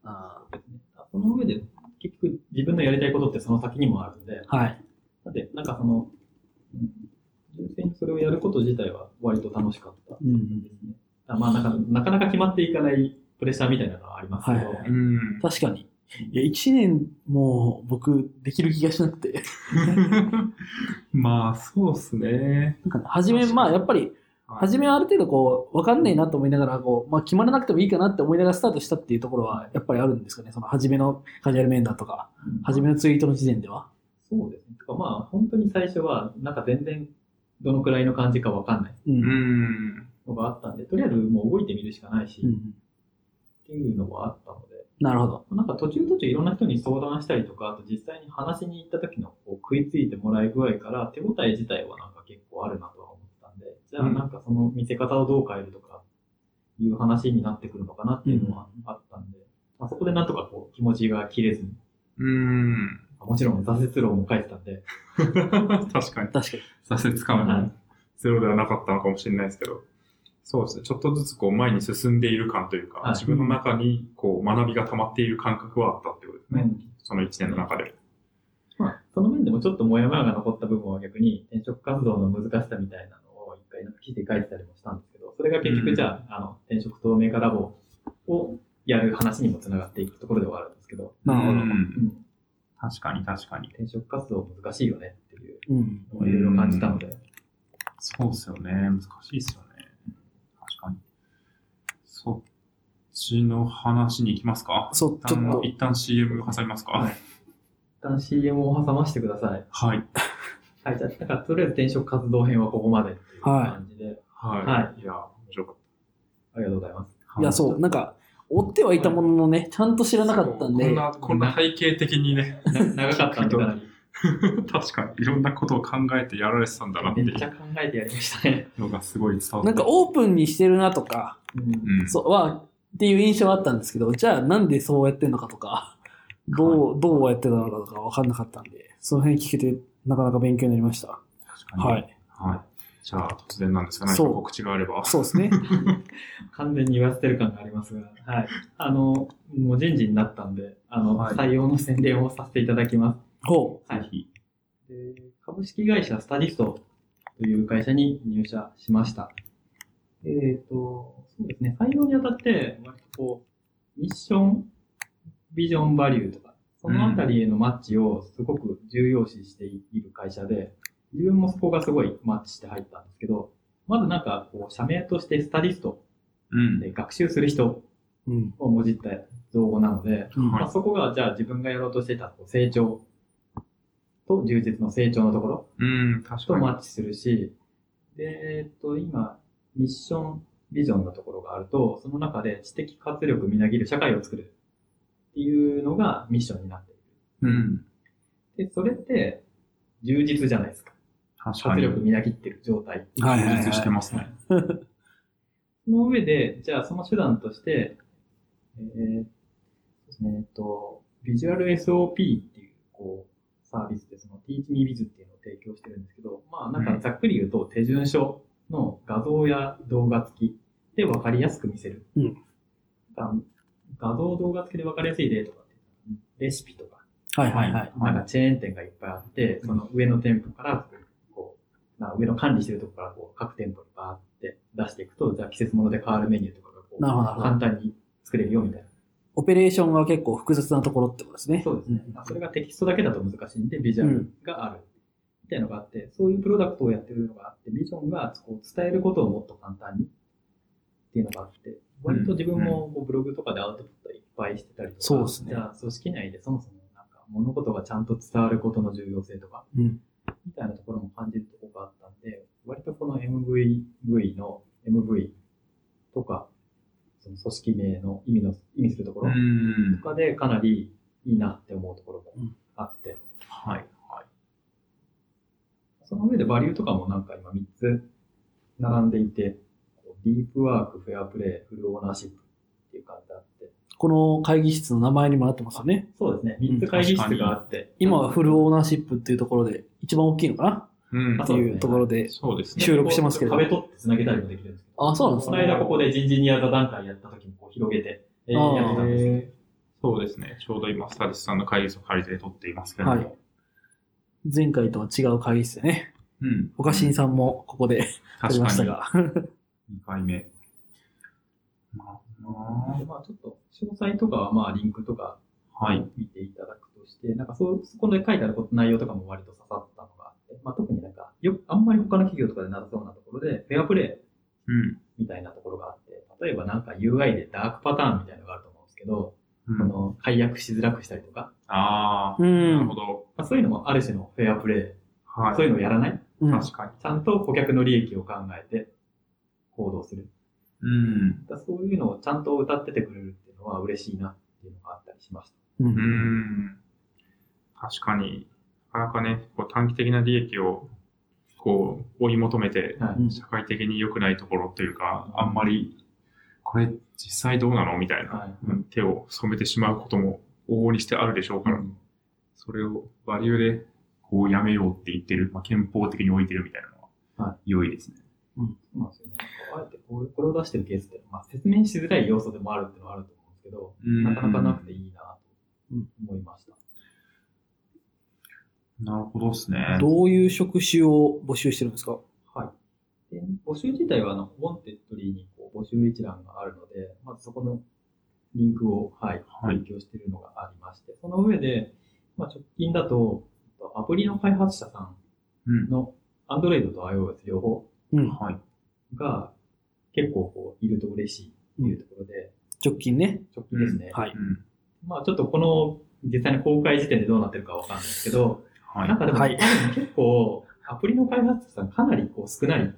な。あその上で結局自分のやりたいことってその先にもあるんで、ーはい。だってなんかその、うん純粋にそれをやること自体は割と楽しかったうんうんですね。あまあなんか、なかなか決まっていかないプレッシャーみたいなのはありますけど、はいはいうん。確かに。いや、一年もう僕できる気がしなくて。まあ、そうっすね。なんかね初め、まあやっぱり、初めはある程度こう、わかんないなと思いながら、こう、まあ決まらなくてもいいかなって思いながらスタートしたっていうところは、やっぱりあるんですかね。その初めのカジュアル面談とか、初めのツイートの時点では。そうですね。てかまあ、本当に最初は、なんか全然、どのくらいの感じかわかんないうん。のがあったんで、とりあえずもう動いてみるしかないし、うんっていうのはあったので、なるほど。なんか途中途中いろんな人に相談したりとか、あと実際に話しに行った時のこう食いついてもらい具合から手応え自体はなんか結構あるなとは思ったんで、じゃあうんなんかその見せ方をどう変えるとかいう話になってくるのかなっていうのはあったんで、まあ、そこでなんとかこう気持ちが切れずに、うん。もちろん挫折論も書いてたんで、確かに。確かに。挫折感ははいゼロではなかったのかもしれないですけど。そうですね。ちょっとずつこう前に進んでいる感というか、はい自分の中にこう学びが溜まっている感覚はあったってことですね。うんその1年の中で。まあ、その面でもちょっとモヤモヤが残った部分は逆に転職活動の難しさみたいなのを一回なんか記事で書いてたりもしたんですけど、それが結局じゃあ、あの、転職透明化ラボをやる話にもつながっていくところではあるんですけど、なるほどうんうん、確かに確かに。転職活動難しいよねっていううん。のをいろいろ感じたので、そうですよね。難しいですよね。そっちの話に行きますか？そう、一ちょっと、旦一旦 CM 挟みますか？はい。一旦 CM を挟ませてください。はい。はい、じゃあ、なんかとりあえず転職活動編はここまでっていう感じで、はい。、はい。や、面白かっありがとうございます。た。い。や、そう、なんか、追ってはいたもののね、ちゃんと知らなかったんで。こん、な、こんな体系的にね、な 長かったんで。かなり。確かに。いろんなことを考えてやられてたんだなっていめっちゃ考えてやりましたね。うのがすごい伝わって。なんかオープンにしてるなとか、うんうん。そう、は、っていう印象はあったんですけど、じゃあなんでそうやってんのかとか、どう、どうやってたのかとかわかんなかったんで、その辺聞けて、なかなか勉強になりました。確かに。はい。はい。じゃあ、突然なんですかそう告知があれば。そうですね。完全に言わせてる感がありますが、はい。あの、もう人事になったんで、あの、はい採用の宣伝をさせていただきます。ほはい株式会社スタディストという会社に入社しました。えっ、と、そうですね、採用にあたって、割とこう、ミッション、ビジョン、バリューとか、そのあたりへのマッチをすごく重要視している会社で、自分もそこがすごいマッチして入ったんですけど、まずなんか、こう、社名としてスタディストうん。で学習する人。をもじった造語なので、うんはいまあ、そこがじゃあ自分がやろうとしていた成長と充実の成長のところ。とマッチするし、で、えっと、今、ミッション、ビジョンのところがあると、その中で知的活力みなぎる社会を作るっていうのがミッションになっていうん。る。で、それって充実じゃないですか。活力みなぎってる状態。はい充実してますね。その上で、じゃあその手段として、えーそうですね、えっと、ビジュアル SOP っていう、こう、サービスで、その Teach Me Biz っていうのを提供してるんですけど、まあなんかざっくり言うと手順書の画像や動画付きで分かりやすく見せる。うんが画像動画付きで分かりやすい例とかって、レシピとか、はいはいはい。なんかチェーン店がいっぱいあって、その上の店舗から、こう、まあ、上の管理してるところからこう各店舗にバーって出していくと、じゃあ季節物で変わるメニューとかがこうなるほど簡単に作れるよみたいな。オペレーションが結構複雑なところってことですね。そうですね。まあそれがテキストだけだと難しいんで、ビジュアルがある。みたいなのがあって、そういうプロダクトをやってるのがあって、ビジョンがこう伝えることをもっと簡単にっていうのがあって、割と自分もこうブログとかでアウトプットいっぱいしてたりとか、そうですねじゃあ組織内でそもそもなんか物事がちゃんと伝わることの重要性とか、うん。みたいなところも感じるところがあったんで、割とこの MVV の MV とか、その組織名の意味の、意味するところうんと。かでかなりいいなって思うところもあって、はい。はい。その上でバリューとかもなんか今3つ並んでいて、ディープワーク、フェアプレイ、フルオーナーシップっていう感じであって、この会議室の名前にもなってますよね。そうですね、3つ会議室があって、今はフルオーナーシップっていうところで一番大きいのかな？うんあっていうところでそうですね。収録してますけど。壁取って繋げたりもできるんですけど、あ、そうなんですこのね。間ここで人事ニア座談会やった時にこう広げて、えーやってたんですけど、えーそうですね。ちょうど今、スタディスさんの会議室を借りて撮っていますけれども。はい前回とは違う会議室でね。うん。岡新さんもここで撮り。ましたが。2回目。まあ、でまあちょっと詳細とかはまあリンクとかはい。見ていただくとして、なんかそう、そこで書いてあること内容とかも割と刺さったのがあって、まあ特になんか、よく、あんまり他の企業とかでなさそうなところで、フェアプレイうん。みたいなところがあって、例えばなんか UI でダークパターンみたいなのがあると思うんですけど、うんその解約しづらくしたりとか、ああ、うんなるほど。まあ、そういうのもある種のフェアプレはい。イ、そういうのをやらない？うん。確かに。ちゃんと顧客の利益を考えて行動する。うん。だそういうのをちゃんと歌っててくれるっていうのは嬉しいなっていうのがあったりしました。う。うんん。確かに、なかなかね、こう短期的な利益を、こう、追い求めて、社会的に良くないところというか、あんまり、これ実際どうなの？みたいな、はいうん手を染めてしまうことも往々にしてあるでしょうから、それをバリューで、こうやめようって言ってる、まあ、憲法的に置いてるみたいなのは、は良いですね。そうなんですよね。あえてこうこれを出してるケースって、まあ、説明しづらい要素でもあるっていうのはあると思うんですけど、うんなかなかなくていいなと思いました。なるほどですね。どういう職種を募集してるんですか？はい。で募集自体は、あの、 Wantedly に募集一覧があるので、まずそこのリンクを、はい、はい提供しているのがありまして、その上で、まあ、直近だと、アプリの開発者さうんん。の Android と iOS 両方うん。はい。が結構こういると嬉しいっていうところで、直近ね。直近ですね。はい。うん。まあちょっとこの実際に公開時点でどうなってるかわかんないですけど、はい。なんかでも、はい結構アプリの開発者さんかなりこう少ない。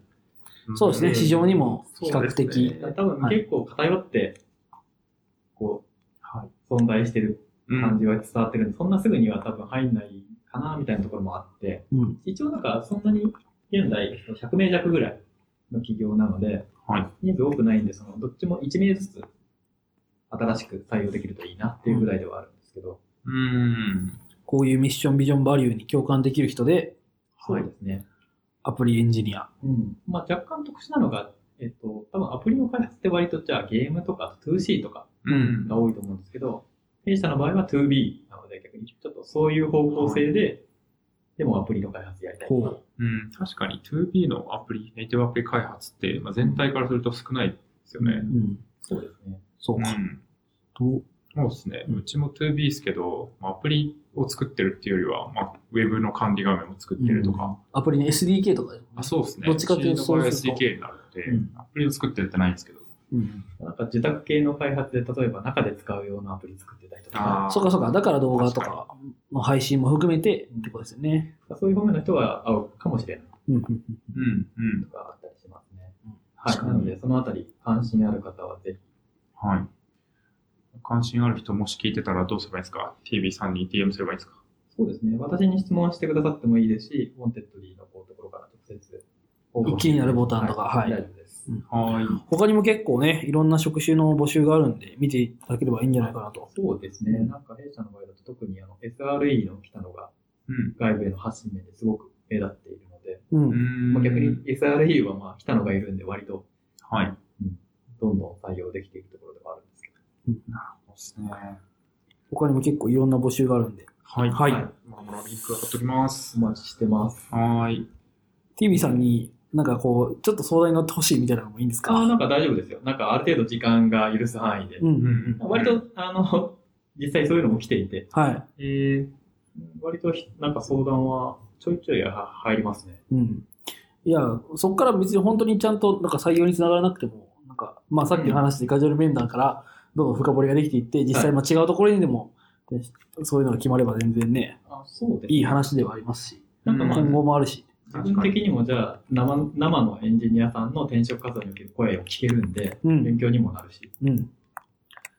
そうですね。うん市場にも比較的。ね多分結構偏って、こはい。う存在してるうん感じが伝わってるんで、そんなすぐには多分入んないかなみたいなところもあって、うん。一応なんかそんなに現在100名弱ぐらいの企業なので、はい。人数多くないんで、そのどっちも1名ずつ新しく採用できるといいなっていうぐらいではあるんですけど、うん。こういうミッション、ビジョン、バリューに共感できる人で、そうですね。アプリエンジニア。うん。まあ若干特殊なのが、えっと、多分アプリの開発って割とじゃあゲームとか 2C とかうん。が多いと思うんですけど、弊社の場合は 2B なので逆にちょっとそういう方向性で、でもアプリの開発やりたいとかほうん。確かに 2B のアプリ、ネイティブアプリ開発って、まあ、全体からすると少ないですよね。う。うん。そうですね。うそうか。ん。どうそうですね。うんうちも 2B ですけど、まあアプリを作ってるっていうよりは、まあ、ウェブの管理画面を作ってるとか。アプリの SDK とかあ、そうですね。どっちかというとそうすると SDK になるので、うんアプリを作ってるってないんですけど。うん。なんか受託系の開発で例えば中で使うようなアプリ作ってたりとか、あそうかそうか。だから動画とかの配信も含めてってことですよね。そういう方面の人は合うかもしれないうんうんうんうん、うん。とかあったりしますね。うんはい。なので、そのあたり関心ある方はぜひはい。関心ある人もし聞いてたらどうすればいいですか ? TB さんに DM すればいいですか？そうですね。私に質問してくださってもいいですし、 Wantedly のこうところから直接。気になるボタンとかはい大丈夫です。はい。他にも結構ね、いろんな職種の募集があるんで、見ていただければいいんじゃないかなと。そうですね。なんか弊社の場合だと特にあの SRE の来たのがうん。外部への発信面ですごく目立っているので、う。うんんまあ、逆に SRE はまあ来たのがいるんで割とはい。どんどん採用できているところではあるん。そうですね。他にも結構いろんな募集があるんで。はい。はいまあ、まあリンク貼っときます。お待ちしてます。はい。TV さんになんかこう、ちょっと相談に乗ってほしいみたいなのもいいんですか？ああ、なんか大丈夫ですよ。なんかある程度時間が許す範囲で。うんうんうん。割と、あの、実際そういうのも来ていて、はい。えー、割とひなんか相談はちょいちょいは入りますね。うん。いや、そこから別に本当にちゃんとなんか採用につながらなくても、なんか、まあさっきの話でカジュアル面談からどんどん深掘りができていって、実際まあ違うところにでも、でそういうのが決まれば全然ね、あそうです、ね。いい話ではありますし、なんかまあ、今後もあるし。自分的にもじゃあ生、生のエンジニアさんの転職活動における声を聞けるんで、うん。勉強にもなるし。うん。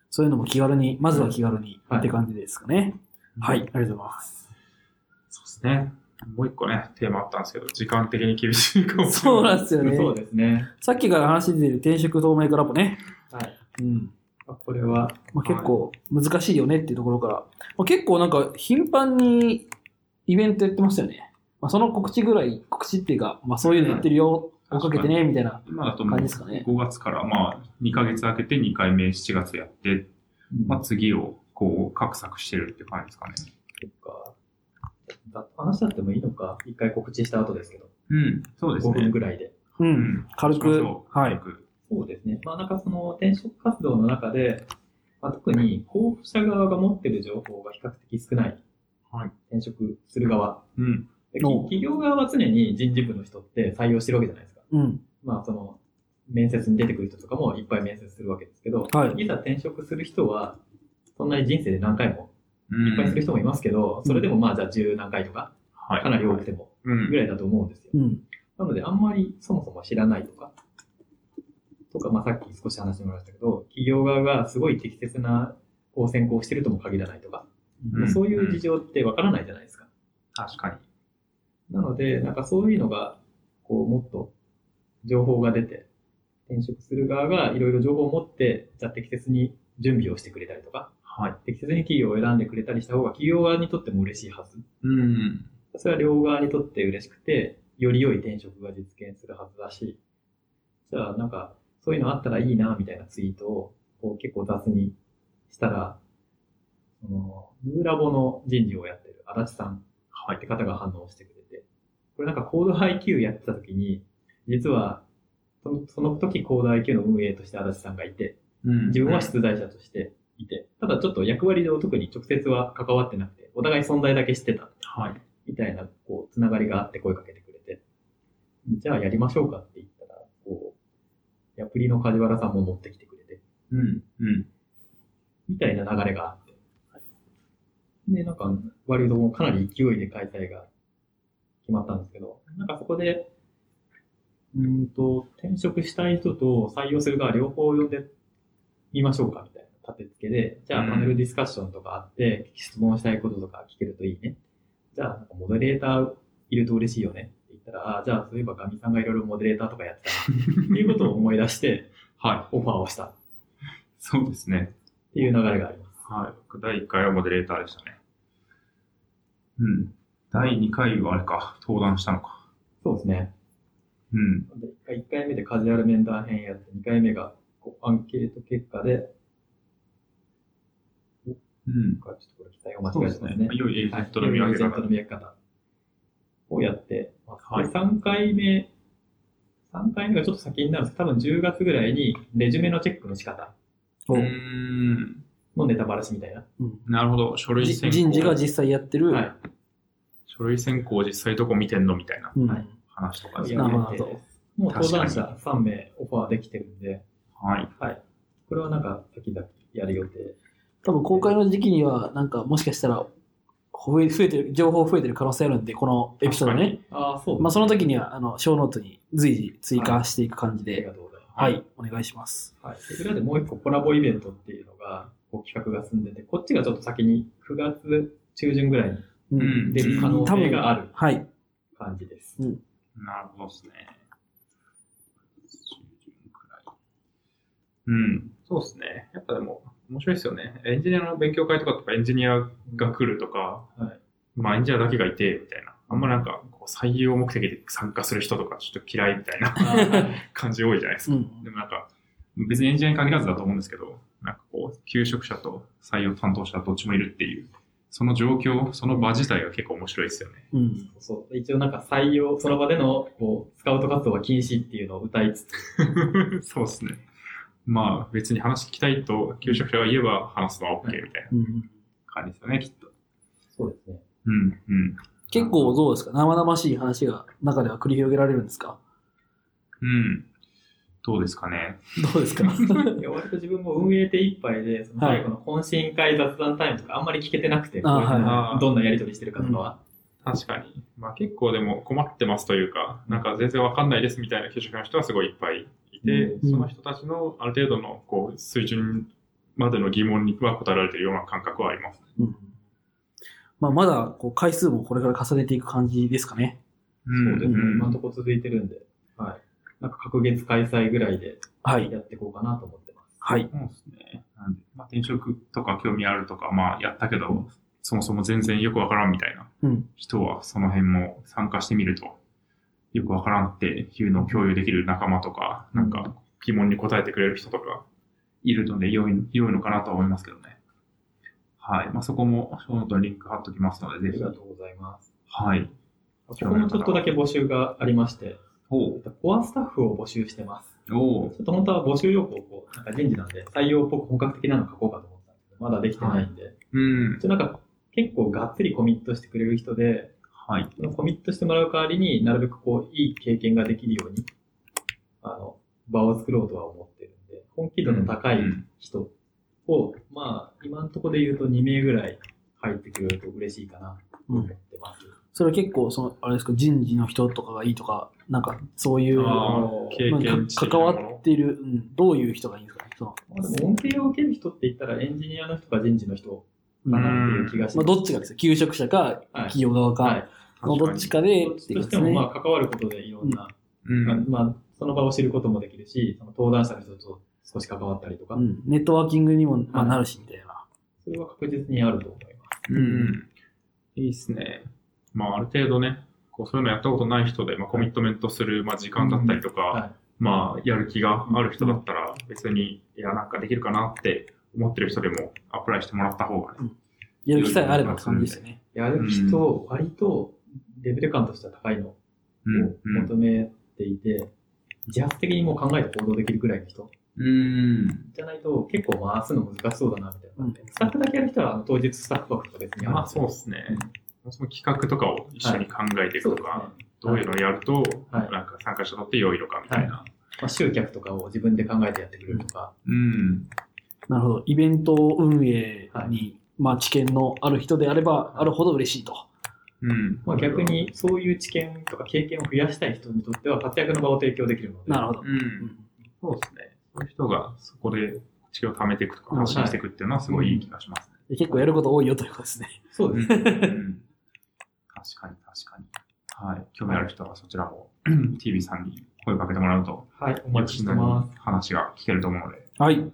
そういうのも気軽に、まずは気軽にはいって感じですかね。はい、ありがとうございます。そうですね。もう一個ね、テーマあったんですけど、時間的に厳しいかもしれない。そうなんですよね。そうですね。さっきから話してる転職透明化ラボね。はい。うん。まあこれは、まあ、結構難しいよねっていうところから、まあ、結構なんか頻繁にイベントやってましたよね。まあ、その告知ぐらい、告知っていうか、まあそういうのやってるよ、うん追っかけてね、みたいな。感じですかね5月から、まあ、2ヶ月空けて2回目7月やって、まあ、次をこう、画策してるって感じですかね。そっか。だ話しちゃってもいいのか一回告知した後ですけど。うん、そうです5分ね。ぐらいで。う。うんん軽くはい軽くそうですね。まあなんかその転職活動の中で、まあ、特に候補者側が持ってる情報が比較的少ない。はい転職する側。うん。企業側は常に人事部の人って採用してるわけじゃないですか。うん。まあその、面接に出てくる人とかもいっぱい面接するわけですけど、はいいざ転職する人は、そんなに人生で何回もうんいっぱいする人もいますけど、それでもまあじゃあ10何回とか、はい。かなり多くてもうんぐらいだと思うんですよ。うん。なので、あんまりそもそも知らないとか、とか、まあさっき少し話してもらいましたけど、企業側がすごい適切なこう選考をしてるとも限らないとか、うんそういう事情ってわからないじゃないですか。確かに。なので、なんかそういうのが、こう、もっと情報が出て、転職する側がいろいろ情報を持って、じゃあ適切に準備をしてくれたりとか、はい。適切に企業を選んでくれたりした方が企業側にとっても嬉しいはず。うん。それは両側にとって嬉しくて、より良い転職が実現するはずだし、じゃあなんか、そういうのあったらいいな、みたいなツイートを、こう結構雑にしたら、その、ヌーラボの人事をやってる足立さんはい。って方が反応してくれて、これなんかコード IQ やってた時に、実は、そのその時コード IQ の運営として足立さんがいて、うん自分は出題者としていて、ただちょっと役割上特に直接は関わってなくて、お互い存在だけ知ってた。はい。みたいな、こう、つながりがあって声かけてくれて、じゃあやりましょうかって言っう、ヤプリの梶原さんも乗ってきてくれて、うん。うん。みたいな流れがあって。で、なんか、割ともうかなり勢いで開催が決まったんですけど、なんかそこで、うーんと、転職したい人と採用する側両方呼んでみましょうかみたいな立て付けで、じゃあうんパネルディスカッションとかあって、質問したいこととか聞けるといいね。じゃあ、モデレーターいると嬉しいよねったら、あじゃあそういえばガミさんがいろいろモデレーターとかやってたなっていうことを思い出して、はい。オファーをしたっそうですね。ていう流れがあります。はい。僕第1回はモデレーターでしたね。うん。第2回はあれか、登壇したのか。そうですね。うん。で1回目でカジュアル面談編やって、2回目がアンケート結果で、うん。ちょっとこれ記載を間違えてますね。良いエージェントのはい見分け方エージェントの。見分け方をやってます。はいで3回目、3回目がちょっと先になるんです多分10月ぐらいにレジュメのチェックの仕方うん。のネタバラシみたいな。うんなるほど。書類じ選考。人事が実際やってる、はい。書類選考実際どこ見てんのみたいなうんはい話とかですやね。もう登壇者3名オファーできてるんで、はい。はい。これはなんか先々やる予定。多分公開の時期には、なんかもしかしたら、増え増えてる、情報増えてる可能性あるんで、このエピソードね。ああ、そうですねまあその時には、あの、小ノートに随時追加していく感じありで、がとうございます。はい、お願いします。はい。で裏でもう一個コラボイベントっていうのが、こう企画が進んでて、こっちがちょっと先に9月中旬ぐらいにううん出る可能性があるはい。感じです。なるほどですね。うん、そうですね。やっぱでも、面白いですよね。エンジニアの勉強会とかとか、エンジニアが来るとか、はいまあエンジニアだけがいて、みたいな。あんまなんか、採用目的で参加する人とか、ちょっと嫌いみたいな感じ多いじゃないですか。うんで。もなんか、別にエンジニアに限らずだと思うんですけど、なんかこう、求職者と採用担当者どっちもいるっていう、その状況、その場自体が結構面白いですよね。うん。そう。一応なんか採用、その場での、こう、スカウト活動は禁止っていうのを歌いつつ、そうですね。まあ別に話聞きたいと求職者が言えば話すのは OK みたいなうん感じですよね、きっと。そうですね。うん、うん。結構どうですか？生々しい話が中では繰り広げられるんですか？うん。どうですかね？どうですか？いや割と自分も運営手一杯で、その最後の懇親会雑談タイムとかあんまり聞けてなくて、はいどんなやりとりしてるかとかは。確かに。まあ結構でも困ってますというか、なんか全然わかんないですみたいな求職者の人はすごいいっぱいいて、うんその人たちのある程度のこう水準までの疑問には答えられているような感覚はあります。うんまあ、まだこう回数もこれから重ねていく感じですかね。そうですね。ん今のところ続いてるんで、はい。なんか各月開催ぐらいではい。やっていこうかなと思ってます。はい。そうですね。なんで、まあ、転職とか興味あるとか、まあやったけど、そもそも全然よくわからんみたいなうん。人はその辺も参加してみると、よくわからんっていうのを共有できる仲間とか、なんか疑問に答えてくれる人とかいるので良い良いのかなとは思いますけどね。はい。まあ、そこも、ショーノートにリンク貼っときますのあで、ぜひりが。とうございます。はい。ここもちょっとだけ募集がありまして、コアスタッフを募集してます。ちょっと本当は募集要項をこう、なんか人事なんで、採用っぽく本格的なの書こうかと思ったんですけど、まだできてないんで、うん。ちょっとなんか結構がっつりコミットしてくれる人で、はい。コミットしてもらう代わりになるべくこう、いい経験ができるように、あの、場を作ろうとは思ってるんで、本気度の高いうん人を、まあ、今のところで言うと2名ぐらい入ってくれると嬉しいかなと思ってます。それは結構、その、あれですか、人事の人とかがいいとか、なんか、そういう、経まあ験関わっている、うん、どういう人がいいんですかね。そのまあでも恩恵を受ける人って言ったらエンジニアの人か人事の人かなっていう気がしまあ、ます。どっちがですか求職者か、企業側か、どっちかでどっていうですね。としてもまあ関わることでいろんな、うん。まあその場を知ることもできるし、その登壇者の人と少し関わったりとか、うん、ネットワーキングにも、まあ、はいなるし、みたいな。それは確実にあると思います。うん。いいっすね。まあ、ある程度ね、こうそういうのやったことない人で、まあ、コミットメントする、まあ、時間だったりとか、はまあ、やる気がある人だったら、別に、いや、なんかできるかなって思ってる人でも、アプライしてもらった方がね。やる気さえあればって感じですよね。い。やる人、割とレベル感としては高いのを求めていて、自発的にもう考えて行動できるくらいの人うん。じゃないと結構回すの難しそうだなみたいな。スタッフだけやる人はあの当日スタッフ枠とか別にあそうですね。その企画とかを一緒に考えていくとか、そうですねどういうのをやると、はいなんか参加者にとって良いのかみたいな。まあ、集客とかを自分で考えてやってくれるとか、うん。なるほど。イベント運営に、まあ、知見のある人であれば、あるほど嬉しいと。うん。まあ、逆にそういう知見とか経験を増やしたい人にとっては活躍の場を提供できるので、なるほど。うん。そうですね。そういう人がそこで知見を貯めていくとか発信していくっていうのはすごいいい気がしますね。で結構やること多いよということですね。そうですね。うん確かに確かに。はい。興味ある人はそちらも TV さんに声をかけてもらうと、はい、お待ちしてます。話が聞けると思うので。はい。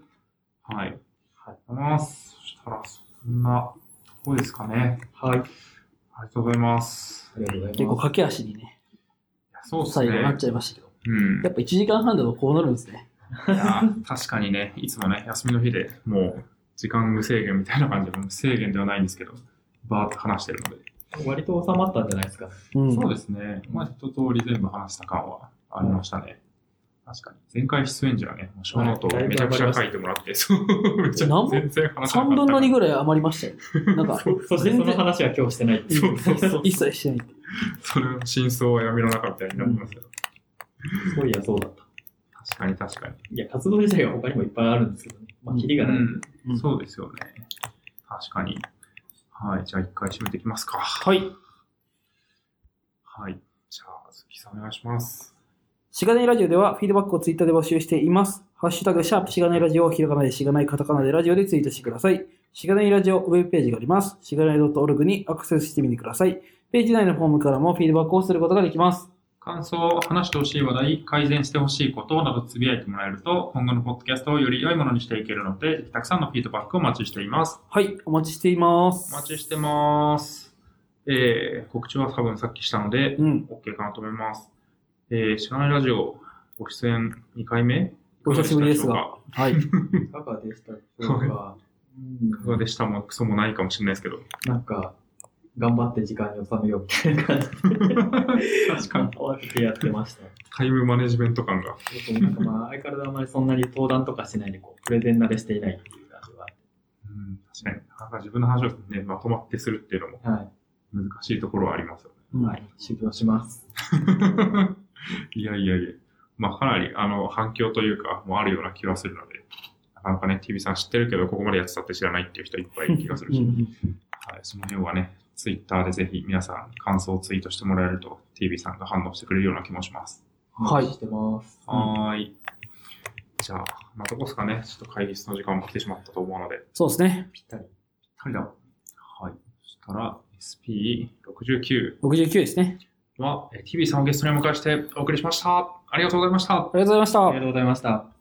はい。はい。ありがとうございます。そしたら、そんなとこですかね。はい。ありがとうございます。ありがとうございます。結構駆け足にね、いやそうです最後なっね。ちゃいましたけど。うん。やっぱ1時間半だとこうなるんですね。いや確かにね、いつもね、休みの日でもう時間無制限みたいな感じで、無制限ではないんですけど、バーって話してるので。割と収まったんじゃないですか。うん。そうですね。まあ一通り全部話した感はありましたね。確かに。前回出演時はね、もう小ノートをめちゃくちゃ書いてもらって、そう、めちゃ全然話せなか3った分の2ぐらい。余りましたよ。なんか、そしてその話は今日してないっていう。そうそうそう 一切してないって。それの真相は闇の中みたいになってますけど。そういや、そうだった。確かに確かに。いや、活動自体は他にもいっぱいあるんですけどね。まあ、キリがない。うんうんそうですよね。確かに。はい。じゃあ一回締めていきますか。はい。はい。じゃあ、鈴木さんお願いします。しがないラジオではフィードバックをツイッターで募集しています。ハッシュタグ、シャープしがないラジオをひらがなでしがないカタカナでラジオでツイートしてください。しがないラジオウェブページがあります。しがない .org にアクセスしてみてください。ページ内のフォームからもフィードバックをすることができます。感想、話してほしい話題、改善してほしいことなどつぶやいてもらえると、今後のポッドキャストをより良いものにしていけるので、たくさんのフィードバックをお待ちしています。はい、お待ちしています。お待ちしてます。えー、告知は多分さっきしたので、うん。OK かなと思います。えー、しがないラジオ、ご出演2回目？お久しぶりですいか？が。はい。いかがでしたでしょうか？がでした？もクソもないかもしれないですけど。なんか、頑張って時間に収めようみたいな感じで、確かに。慌ててやってました。タイムマネジメント感が。そうなんかまあ、相変わらずあまりそんなに登壇とかしないで、こう、プレゼン慣れしていないっていう感じはうん、確かに。なんか自分の話をね、まとまってするっていうのも。難しいところはありますようんはい。はい。修行します。ね。いやいやいや。まあかなり、あの、反響というか、もうあるような気がするので、なかなかね、TV さん知ってるけど、ここまでやってたって知らないっていう人いっぱいいる気がするし、うんはい、その辺はね、ツイッターでぜひ皆さん感想をツイートしてもらえると、TV さんが反応してくれるような気もします。はいしてます。はーい。じゃあ、まあ、どこですかね。ちょっと会議室の時間も来てしまったと思うので、そうですね。ぴったり。はいだ。はい。そしたら、SP69 69ですね。は、えー TV さんをゲストにお迎えしてお送りしました。ありがとうございました。ありがとうございましたありが。とうございました。